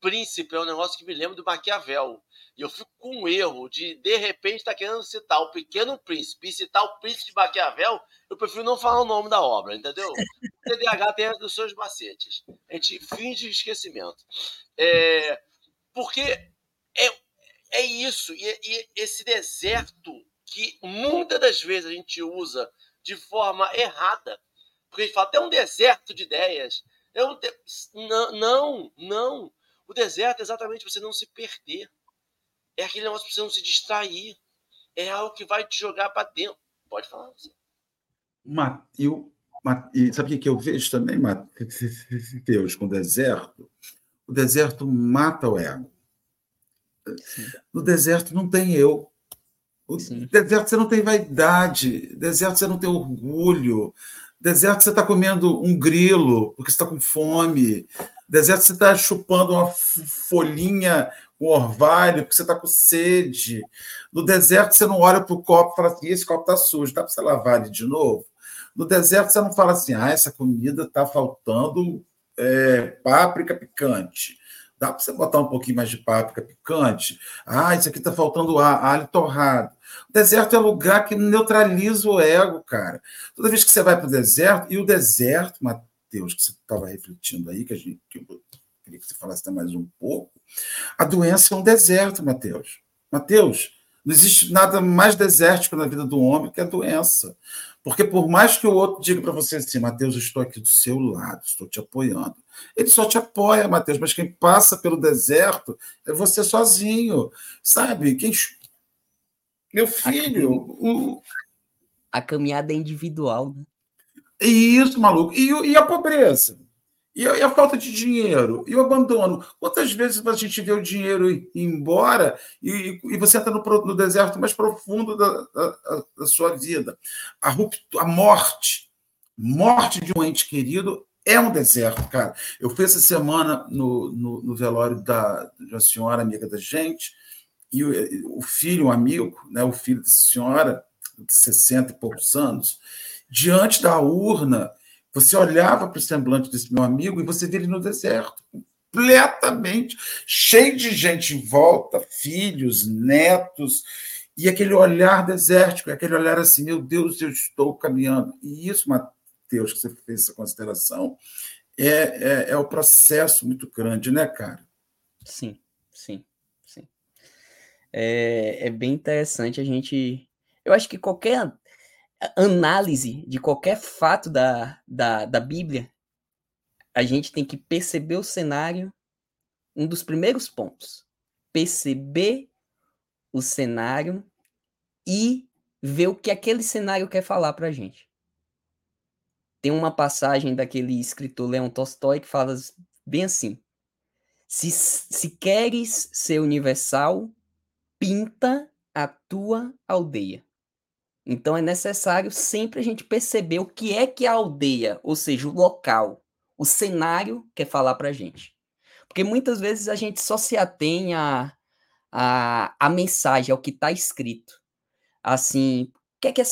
A: Príncipe é um negócio que me lembra do Maquiavel. E eu fico com um erro de, de repente, estar tá querendo citar o Pequeno Príncipe e citar o Príncipe de Maquiavel, eu prefiro não falar o nome da obra, entendeu? O TDAH tem os seus macetes. A gente finge esquecimento. É, porque é, é isso. E, e esse deserto que muitas das vezes a gente usa de forma errada. Porque a gente fala até um deserto de ideias. É de... Não, não, não. O deserto é exatamente você não se perder. É aquele negócio para você não se distrair. É algo que vai te jogar para dentro. Pode falar. Você.
B: Eu, e sabe o que eu vejo também, Mateus, com o deserto? O deserto mata o ego. No deserto não tem eu. No deserto você não tem vaidade. No deserto você não tem orgulho. No deserto você está comendo um grilo porque você está com fome. Deserto você está chupando uma folhinha com orvalho, porque você está com sede. No deserto, você não olha para o copo e fala assim: esse copo está sujo, dá para você lavar ele de novo? No deserto, você não fala assim: ah, essa comida está faltando é, páprica picante. Dá para você botar um pouquinho mais de páprica picante? Ah, isso aqui está faltando alho torrado. O deserto é lugar que neutraliza o ego, cara. Toda vez que você vai para o deserto, e o deserto, Mateus, que você estava refletindo aí, que a gente que eu queria que você falasse até mais um pouco, a doença é um deserto, Mateus. Mateus, não existe nada mais desértico na vida do homem que a doença. Porque por mais que o outro diga para você assim, Mateus, eu estou aqui do seu lado, estou te apoiando. Ele só te apoia, Mateus, mas quem passa pelo deserto é você sozinho. Sabe? Quem... Meu filho. A, o...
C: a caminhada é individual, né?
B: Isso, maluco. E, e a pobreza? E a, e a, falta de dinheiro? E o abandono? Quantas vezes a gente vê o dinheiro ir embora e, e você entra no, no, deserto mais profundo da, da, da sua vida? A, a morte, morte de um ente querido é um deserto, cara. Eu fui essa semana no, no, no velório da, de uma senhora amiga da gente, e o, o filho, um amigo, né, o filho da senhora, de 60 e poucos anos, diante da urna, você olhava para o semblante desse meu amigo e você via ele no deserto, completamente cheio de gente em volta, filhos, netos, e aquele olhar desértico, aquele olhar assim, meu Deus, eu estou caminhando. E isso, Mateus, que você fez essa consideração, é, é, é o processo muito grande, né, cara?
C: Sim, sim, sim. É, é bem interessante a gente. Eu acho que qualquer análise de qualquer fato da, da, da Bíblia, a gente tem que perceber o cenário, um dos primeiros pontos. Perceber o cenário e ver o que aquele cenário quer falar para a gente. Tem uma passagem daquele escritor Leon Tolstói que fala bem assim: se, se queres ser universal, pinta a tua aldeia. Então é necessário sempre a gente perceber o que é que a aldeia, ou seja, o local, o cenário quer falar para a gente. Porque muitas vezes a gente só se atém a, a, a mensagem, ao que está escrito. Assim, o que é que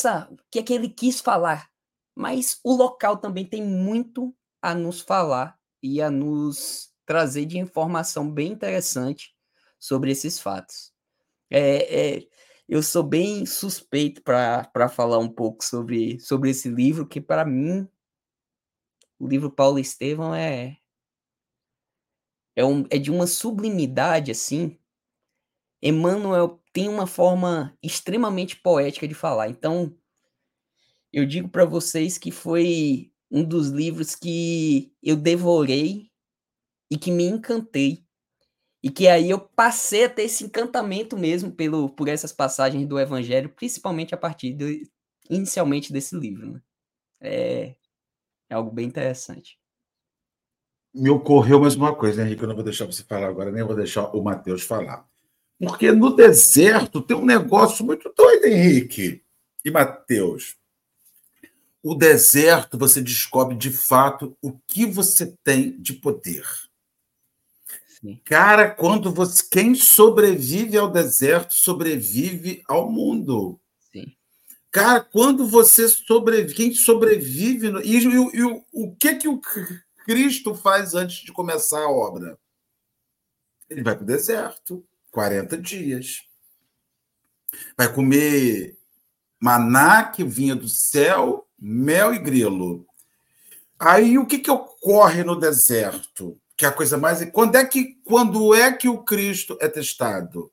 C: que é que ele quis falar? Mas o local também tem muito a nos falar e a nos trazer de informação bem interessante sobre esses fatos. É, é, eu sou bem suspeito para falar um pouco sobre, sobre esse livro, que para mim, o livro Paulo Estevão é, é, um, é de uma sublimidade, assim. Emmanuel tem uma forma extremamente poética de falar. Então, eu digo para vocês que foi um dos livros que eu devorei e que me encantei. E que aí eu passei a ter esse encantamento mesmo pelo, por essas passagens do Evangelho, principalmente a partir de, inicialmente desse livro. Né? É, é algo bem interessante.
B: Me ocorreu mais uma coisa, Henrique, eu não vou deixar você falar agora, nem vou deixar o Matheus falar. Porque no deserto tem um negócio muito doido, Henrique e Matheus. O deserto você descobre de fato o que você tem de poder. Sim. Cara, quando você quem sobrevive ao deserto sobrevive ao mundo. Sim. Cara, quando você sobrevive, quem sobrevive no, e, e, e o, o que que o Cristo faz antes de começar a obra? Ele vai para o deserto, 40 dias. Vai comer maná que vinha do céu, mel e grilo. Aí o que, que ocorre no deserto? Que é a coisa mais. Quando é que, quando é que o Cristo é testado?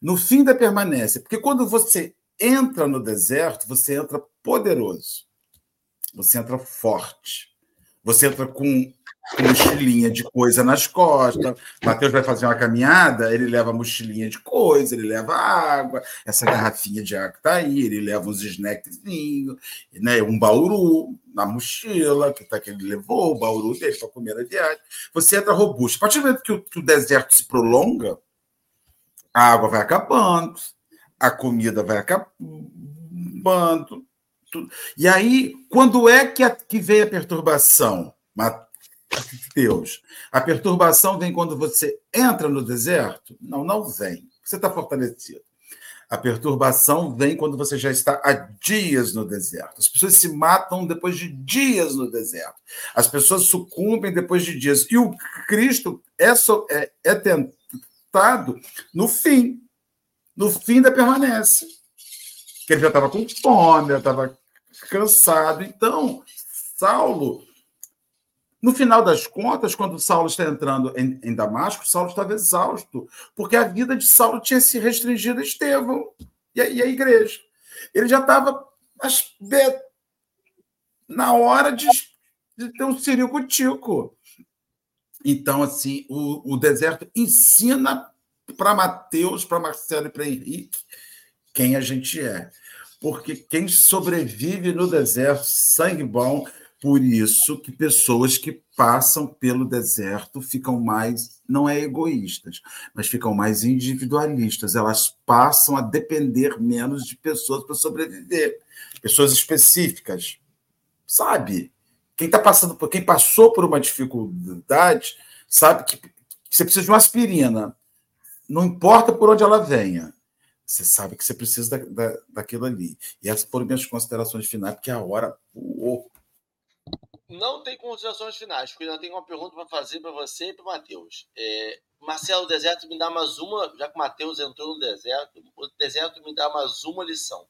B: No fim da permanência. Porque quando você entra no deserto, você entra poderoso. Você entra forte. Você entra com mochilinha de coisa nas costas. Matheus vai fazer uma caminhada, ele leva mochilinha de coisa, ele leva água, essa garrafinha de água está aí, ele leva uns snackzinhos, né, um bauru na mochila, que, tá, que ele levou, o bauru dele para comer a viagem. Você entra robusto. A partir do momento que o, que o deserto se prolonga, a água vai acabando, a comida vai acabando. Tudo. E aí, quando é que, a, que vem a perturbação? Deus. A perturbação vem quando você entra no deserto? Não, não vem. Você está fortalecido. A perturbação vem quando você já está há dias no deserto. As pessoas se matam depois de dias no deserto. As pessoas sucumbem depois de dias. E o Cristo é, é, é tentado no fim. No fim da permanência. Que ele já estava com fome, já estava cansado. Então, Saulo no final das contas, quando Saulo está entrando em, em, Damasco, Saulo estava exausto, porque a vida de Saulo tinha se restringido a Estevão e a, e a igreja. Ele já estava na hora de, de ter um circo-tico. Então, assim, o, o deserto ensina para Mateus, para Marcelo e para Henrique quem a gente é. Porque quem sobrevive no deserto, sangue bom, por isso que pessoas que passam pelo deserto ficam mais, não é egoístas, mas ficam mais individualistas. Elas passam a depender menos de pessoas para sobreviver. Pessoas específicas. Sabe? Quem está passando por, quem passou por uma dificuldade, sabe que você precisa de uma aspirina. Não importa por onde ela venha. Você sabe que você precisa da, da, daquilo ali. E essas foram minhas considerações finais, porque a hora voou
A: não tem considerações finais, porque ainda tenho uma pergunta para fazer para você e para o Matheus. É, Marcelo, deserto me dá mais uma, já que o Matheus entrou no deserto, o deserto me dá mais uma lição.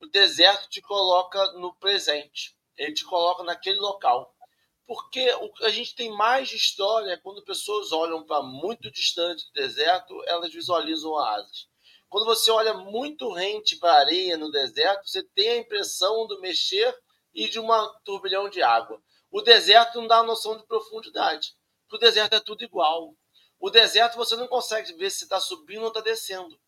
A: O deserto te coloca no presente, ele te coloca naquele local. Porque o que a gente tem mais história quando pessoas olham para muito distante do deserto, elas visualizam oásis. Quando você olha muito rente para areia no deserto, você tem a impressão do mexer e de uma turbilhão de água. O deserto não dá noção de profundidade. O deserto é tudo igual. O deserto você não consegue ver se está subindo ou está descendo.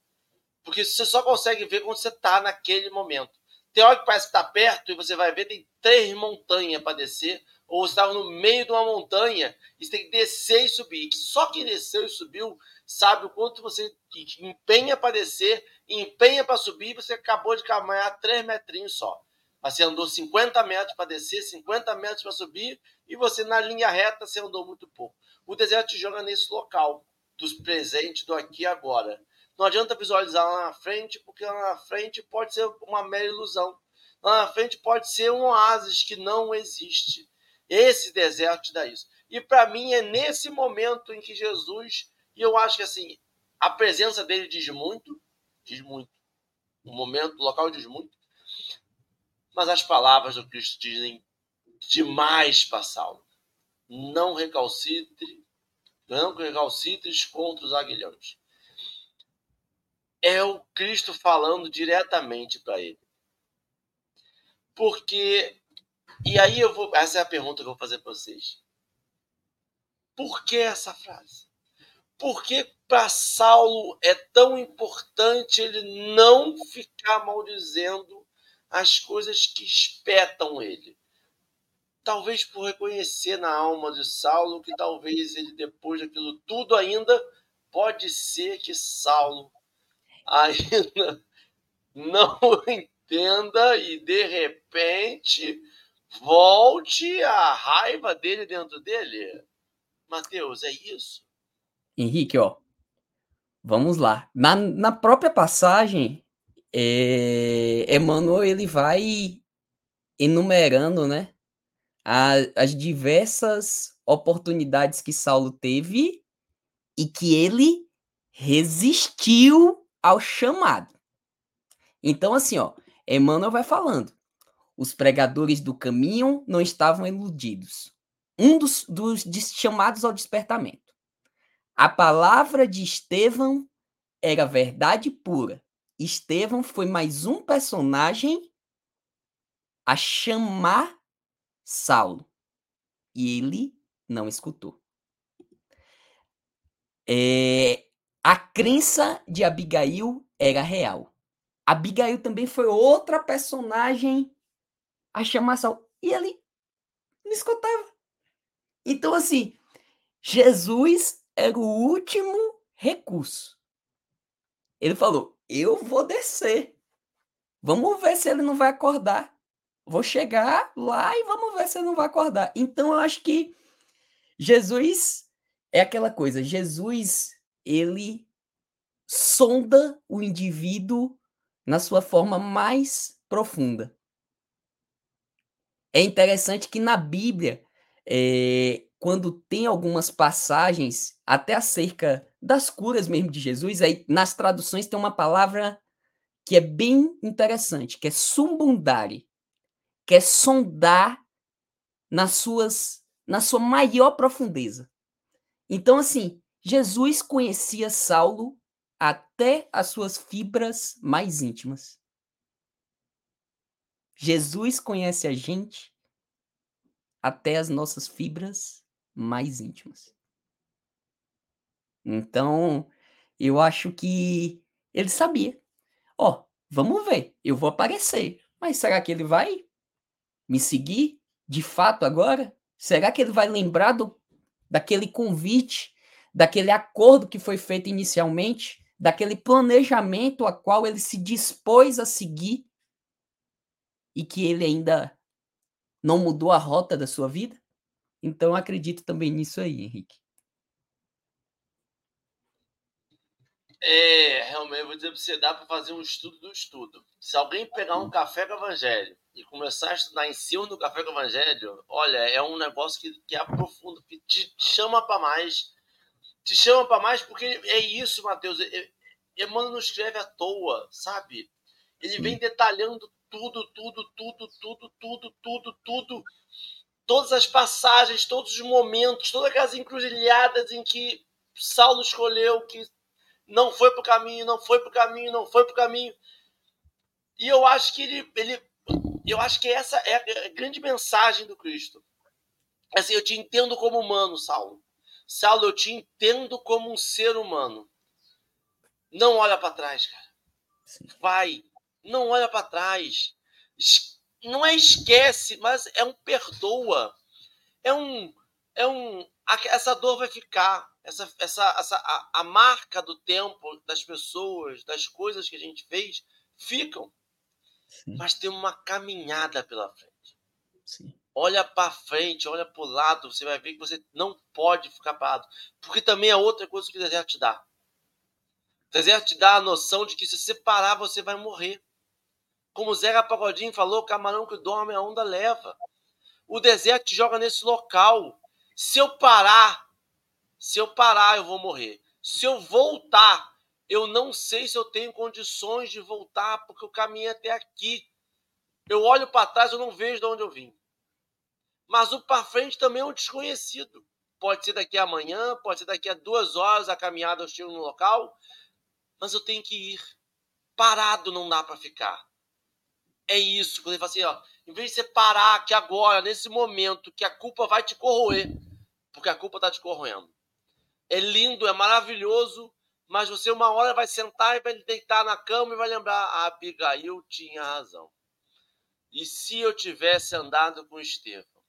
A: Porque você só consegue ver quando você está naquele momento. Tem hora que parece que está perto e você vai ver, tem três montanhas para descer. Ou você estava no meio de uma montanha e você tem que descer e subir. Só quem desceu e subiu sabe o quanto você empenha para descer, empenha para subir e você acabou de caminhar três metrinhos só. Você andou 50 metros para descer, 50 metros para subir, e você na linha reta você andou muito pouco. O deserto te joga nesse local, dos presentes, do aqui e agora. Não adianta visualizar lá na frente, porque lá na frente pode ser uma mera ilusão. Lá na frente pode ser um oásis que não existe. Esse deserto te dá isso. E para mim é nesse momento em que Jesus, e eu acho que assim, a presença dele diz muito, diz muito. O momento, o local diz muito mas as palavras do Cristo dizem demais para Saulo. Não recalcitre, não recalcitres contra os aguilhões. é o Cristo falando diretamente para ele. Porque e aí eu vou, essa é a pergunta que eu vou fazer para vocês. Por que essa frase? Por que para Saulo é tão importante ele não ficar maldizendo as coisas que espetam ele? Talvez por reconhecer na alma de Saulo que talvez ele, depois daquilo tudo ainda, pode ser que Saulo ainda não entenda e de repente volte a raiva dele dentro dele. Mateus, é isso?
C: Henrique, ó, vamos lá. Na, na própria passagem, é, Emmanuel ele vai enumerando, né, a, as diversas oportunidades que Saulo teve e que ele resistiu ao chamado. Então, assim, ó, Emmanuel vai falando. Os pregadores do caminho não estavam iludidos um dos, dos chamados ao despertamento. A palavra de Estevão era verdade pura. Estevão foi mais um personagem a chamar Saulo. E ele não escutou. É, a crença de Abigail era real. Abigail também foi outra personagem a chamar Saulo. E ele não escutava. Então, assim, Jesus era o último recurso. Ele falou: Eu vou descer. Vamos ver se ele não vai acordar. Vou chegar lá e vamos ver se ele não vai acordar. Então, eu acho que Jesus é aquela coisa. Jesus, ele sonda o indivíduo na sua forma mais profunda. É interessante que na Bíblia é, quando tem algumas passagens, até acerca das curas mesmo de Jesus, aí nas traduções tem uma palavra que é bem interessante, que é sumbundare, que é sondar nas suas, na sua maior profundeza. Então, assim, Jesus conhecia Saulo até as suas fibras mais íntimas. Jesus conhece a gente até as nossas fibras mais íntimas. Então, eu acho que ele sabia. Ó, oh, vamos ver, eu vou aparecer. Mas será que ele vai me seguir de fato agora? Será que ele vai lembrar do, daquele convite, daquele acordo que foi feito inicialmente, daquele planejamento a qual ele se dispôs a seguir e que ele ainda não mudou a rota da sua vida? Então acredito também nisso aí, Henrique.
A: É, realmente, vou dizer para você, dá para fazer um estudo do estudo. Se alguém pegar um café com evangelho e começar a estudar em cima do café com evangelho, olha, é um negócio que, que aprofunda, que te chama para mais. Te chama para mais porque é isso, Mateus. Emmanuel não escreve à toa, sabe? Ele Sim. vem detalhando tudo, tudo, tudo, tudo, tudo, tudo, tudo. Todas as passagens, todos os momentos, todas aquelas encruzilhadas em que Saulo escolheu que não foi para o caminho, não foi para o caminho, não foi para o caminho. E eu acho que ele, ele, eu acho que essa é a grande mensagem do Cristo. Assim, eu te entendo como humano, Saulo. Saulo, eu te entendo como um ser humano. Não olha para trás, cara. Vai, não olha para trás. Não é esquece, mas é um perdoa. É um. É um essa dor vai ficar. Essa, essa, essa, a, a marca do tempo das pessoas, das coisas que a gente fez, ficam. Sim. Mas tem uma caminhada pela frente. Sim. Olha para frente, olha para o lado, você vai ver que você não pode ficar parado. Porque também é outra coisa que o deserto te dá. O deserto te dá a noção de que se você parar, você vai morrer. Como Zeca Pagodinho falou, camarão que dorme a onda leva. O deserto te joga nesse local. Se eu parar, se eu parar, eu vou morrer. Se eu voltar, eu não sei se eu tenho condições de voltar, porque eu caminhei até aqui. Eu olho para trás, eu não vejo de onde eu vim. Mas o para frente também é um desconhecido. Pode ser daqui a amanhã, pode ser daqui a duas horas a caminhada eu chego no local. mas eu tenho que ir. Parado não dá para ficar. É isso, quando ele fala assim, ó, em vez de você parar aqui agora, nesse momento, que a culpa vai te corroer, porque a culpa está te corroendo. É lindo, é maravilhoso, mas você uma hora vai sentar e vai deitar na cama e vai lembrar, a Abigail tinha razão. E se eu tivesse andado com Estevão?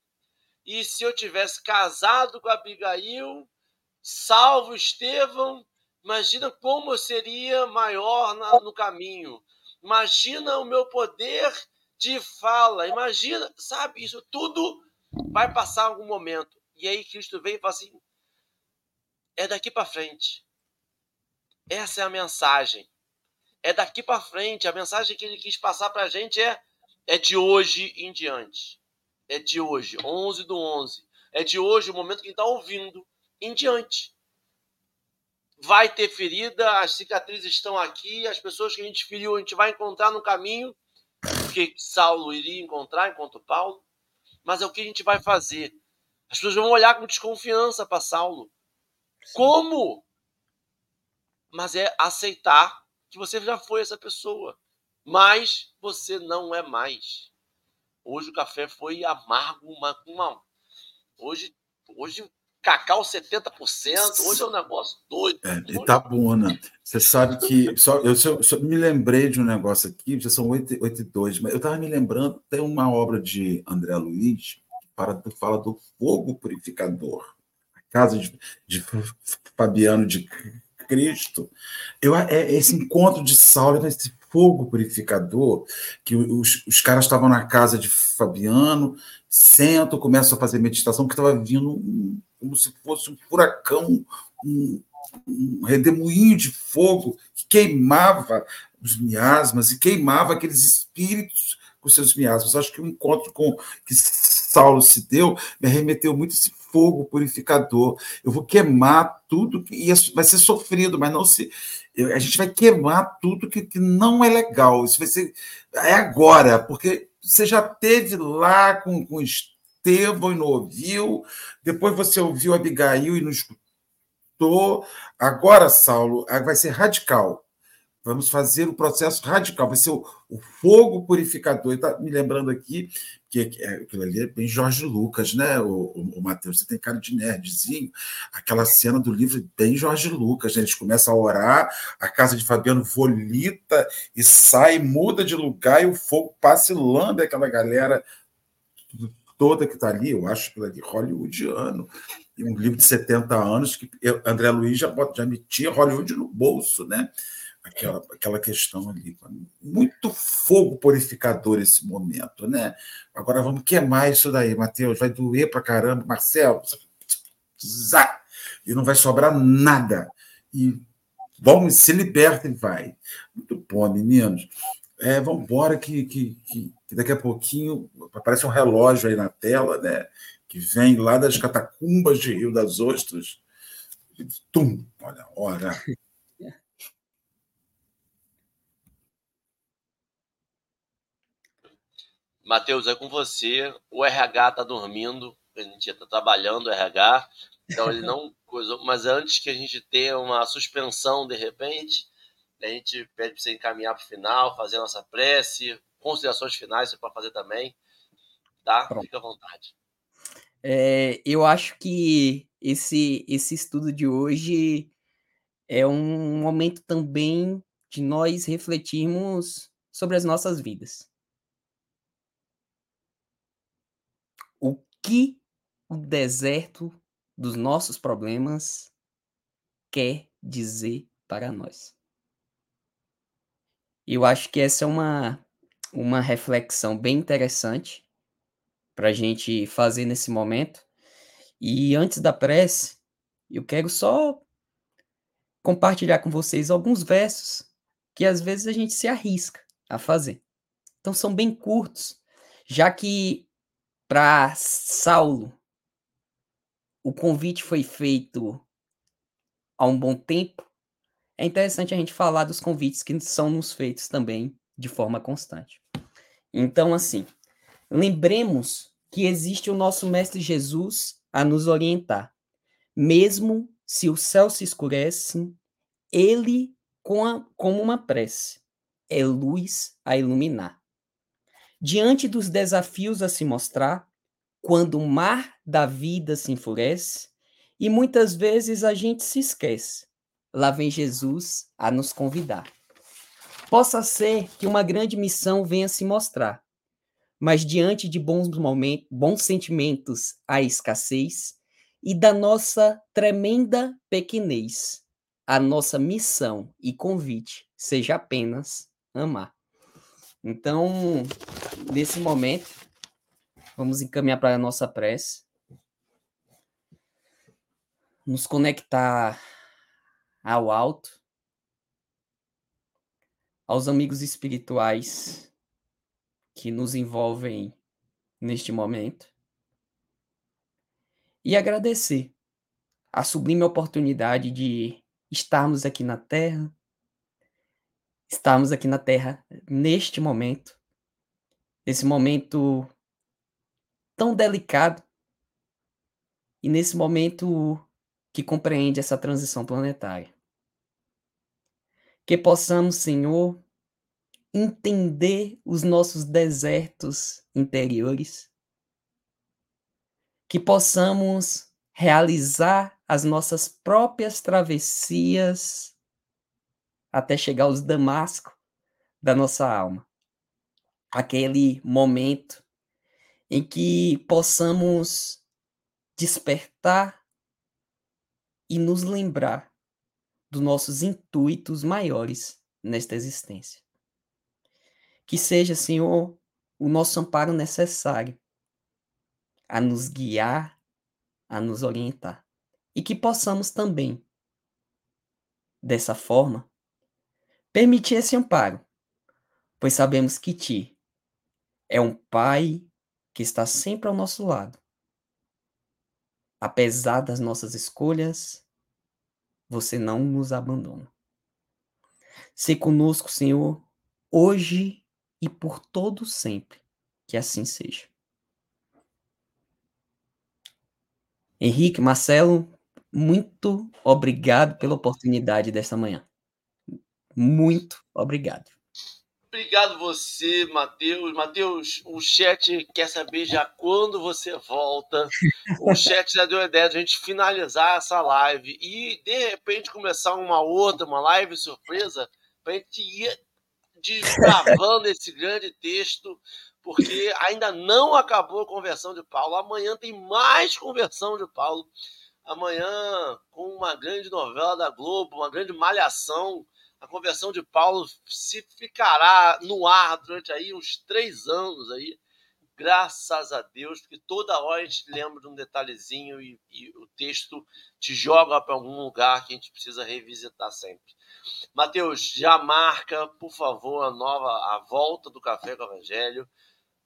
A: E se eu tivesse casado com Abigail, salvo Estevão, imagina como eu seria maior na, no caminho. Imagina o meu poder de fala. Imagina, sabe, isso tudo vai passar algum momento. E aí Cristo vem e fala assim: é daqui para frente. Essa é a mensagem. É daqui para frente. A mensagem que ele quis passar para a gente é é de hoje em diante. É de hoje, 11 do 11. É de hoje, o momento que está ouvindo, em diante. Vai ter ferida, as cicatrizes estão aqui, as pessoas que a gente feriu, a gente vai encontrar no caminho, porque Saulo iria encontrar enquanto Paulo, mas é o que a gente vai fazer. As pessoas vão olhar com desconfiança para Saulo. Como? Mas é aceitar que você já foi essa pessoa mas você não é mais. Hoje o café foi amargo, uma, uma hoje, hoje cacau 70%, hoje é um negócio doido.
B: É, Itabuna. Você sabe que. Só, eu só, só, me lembrei de um negócio aqui, já são 8, 8 e 2, mas eu estava me lembrando, tem uma obra de André Luiz que para, fala do fogo purificador. Casa de, de Fabiano de Cristo. Eu, é, esse encontro de Saulo, esse fogo purificador, que os, os caras estavam na casa de Fabiano, sentam, começam a fazer meditação, que estava vindo como se fosse um furacão, um, um redemoinho de fogo que queimava os miasmas e queimava aqueles espíritos com seus miasmas. Acho que o encontro com que Saulo se deu me remeteu muito esse fogo purificador. Eu vou queimar tudo que vai ser sofrido, mas não se a gente vai queimar tudo que, que não é legal. Isso vai ser é agora, porque você já teve lá com, com Estevão e não ouviu, depois você ouviu Abigail e não escutou. Agora, Saulo, vai ser radical. Vamos fazer o processo radical, vai ser o, o fogo purificador. Está me lembrando aqui que é, aquilo ali é bem Jorge Lucas, né, o, o, o Matheus? Você tem cara de nerdzinho. Aquela cena do livro é bem Jorge Lucas, né? Eles começam a orar, a casa de Fabiano volita e sai, muda de lugar e o fogo passa e lambe aquela galera toda que está ali. Eu acho aquilo ali hollywoodiano. E um livro de 70 anos que eu, André Luiz já, já metia Hollywood no bolso, né? Aquela, aquela questão ali. Muito fogo purificador esse momento, né? Agora vamos queimar isso daí, Matheus. Vai doer pra caramba. Marcelo, zá, e não vai sobrar nada. E vamos, se liberta e vai. Muito bom, meninos. É, vamos embora que, que, que, que daqui a pouquinho aparece um relógio aí na tela, né? Que vem lá das catacumbas de Rio das Ostras. Tum, olha, hora.
A: Matheus, é com você. O RH está dormindo, a gente está trabalhando o RH, então ele não coisou. Mas antes que a gente tenha uma suspensão de repente, a gente pede para você encaminhar para o final, fazer a nossa prece, considerações finais você pode fazer também. Tá? Pronto. Fica à vontade.
C: É, eu acho que esse, esse estudo de hoje é um momento também de nós refletirmos sobre as nossas vidas. Que o deserto dos nossos problemas quer dizer para nós. Eu acho que essa é uma, uma reflexão bem interessante para a gente fazer nesse momento. E antes da prece, eu quero só compartilhar com vocês alguns versos que às vezes a gente se arrisca a fazer. Então são bem curtos, já que para Saulo, o convite foi feito há um bom tempo. É interessante a gente falar dos convites que são nos feitos também de forma constante. Então, assim, lembremos que existe o nosso Mestre Jesus a nos orientar. Mesmo se o céu se escurece, ele como uma prece, é luz a iluminar. Diante dos desafios a se mostrar, quando o mar da vida se enfurece, e muitas vezes a gente se esquece, lá vem Jesus a nos convidar. Possa ser que uma grande missão venha se mostrar, mas diante de bons momentos, bons sentimentos, a escassez e da nossa tremenda pequenez, a nossa missão e convite seja apenas amar. Então, nesse momento, vamos encaminhar para a nossa prece, nos conectar ao alto, aos amigos espirituais que nos envolvem neste momento e agradecer a sublime oportunidade de estarmos aqui na Terra, estarmos aqui na Terra neste momento, nesse momento tão delicado. E nesse momento que compreende essa transição planetária. Que possamos, Senhor, entender os nossos desertos interiores, que possamos realizar as nossas próprias travessias até chegar aos damascos da nossa alma. Aquele momento em que possamos despertar e nos lembrar dos nossos intuitos maiores nesta existência. Que seja, Senhor, o nosso amparo necessário a nos guiar, a nos orientar. E que possamos também, dessa forma, permitir esse amparo, pois sabemos que Ti é um Pai que está sempre ao nosso lado. Apesar das nossas escolhas, você não nos abandona. Se conosco, Senhor, hoje e por todo sempre. Que assim seja. Henrique, Marcelo, muito obrigado pela oportunidade desta manhã. Muito obrigado.
A: Obrigado você, Matheus. Matheus, o chat quer saber já quando você volta. O chat já deu a ideia de a gente finalizar essa live e, de repente, começar uma outra, uma live surpresa, para a gente ir desbravando esse grande texto, porque ainda não acabou a conversão de Paulo. Amanhã tem mais conversão de Paulo. Amanhã, com uma grande novela da Globo, uma grande malhação a conversão de Paulo se ficará no ar durante aí uns três anos aí, graças a Deus, porque toda hora a gente lembra de um detalhezinho e, e o texto te joga para algum lugar que a gente precisa revisitar sempre. Mateus, já marca, por favor, a nova a volta do Café com o Evangelho.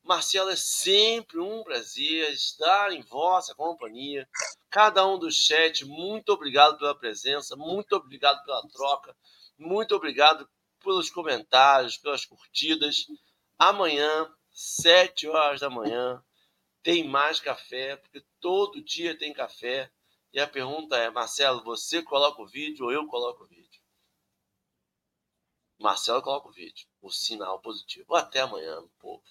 A: Marcelo, é sempre um prazer estar em vossa companhia. Cada um do chat, muito obrigado pela presença, muito obrigado pela troca. Muito obrigado pelos comentários, pelas curtidas. Amanhã, sete horas da manhã, tem mais café, porque todo dia tem café. E a pergunta é, Marcelo, você coloca o vídeo ou eu coloco o vídeo? Marcelo coloca o vídeo. O sinal positivo. Até amanhã, povo.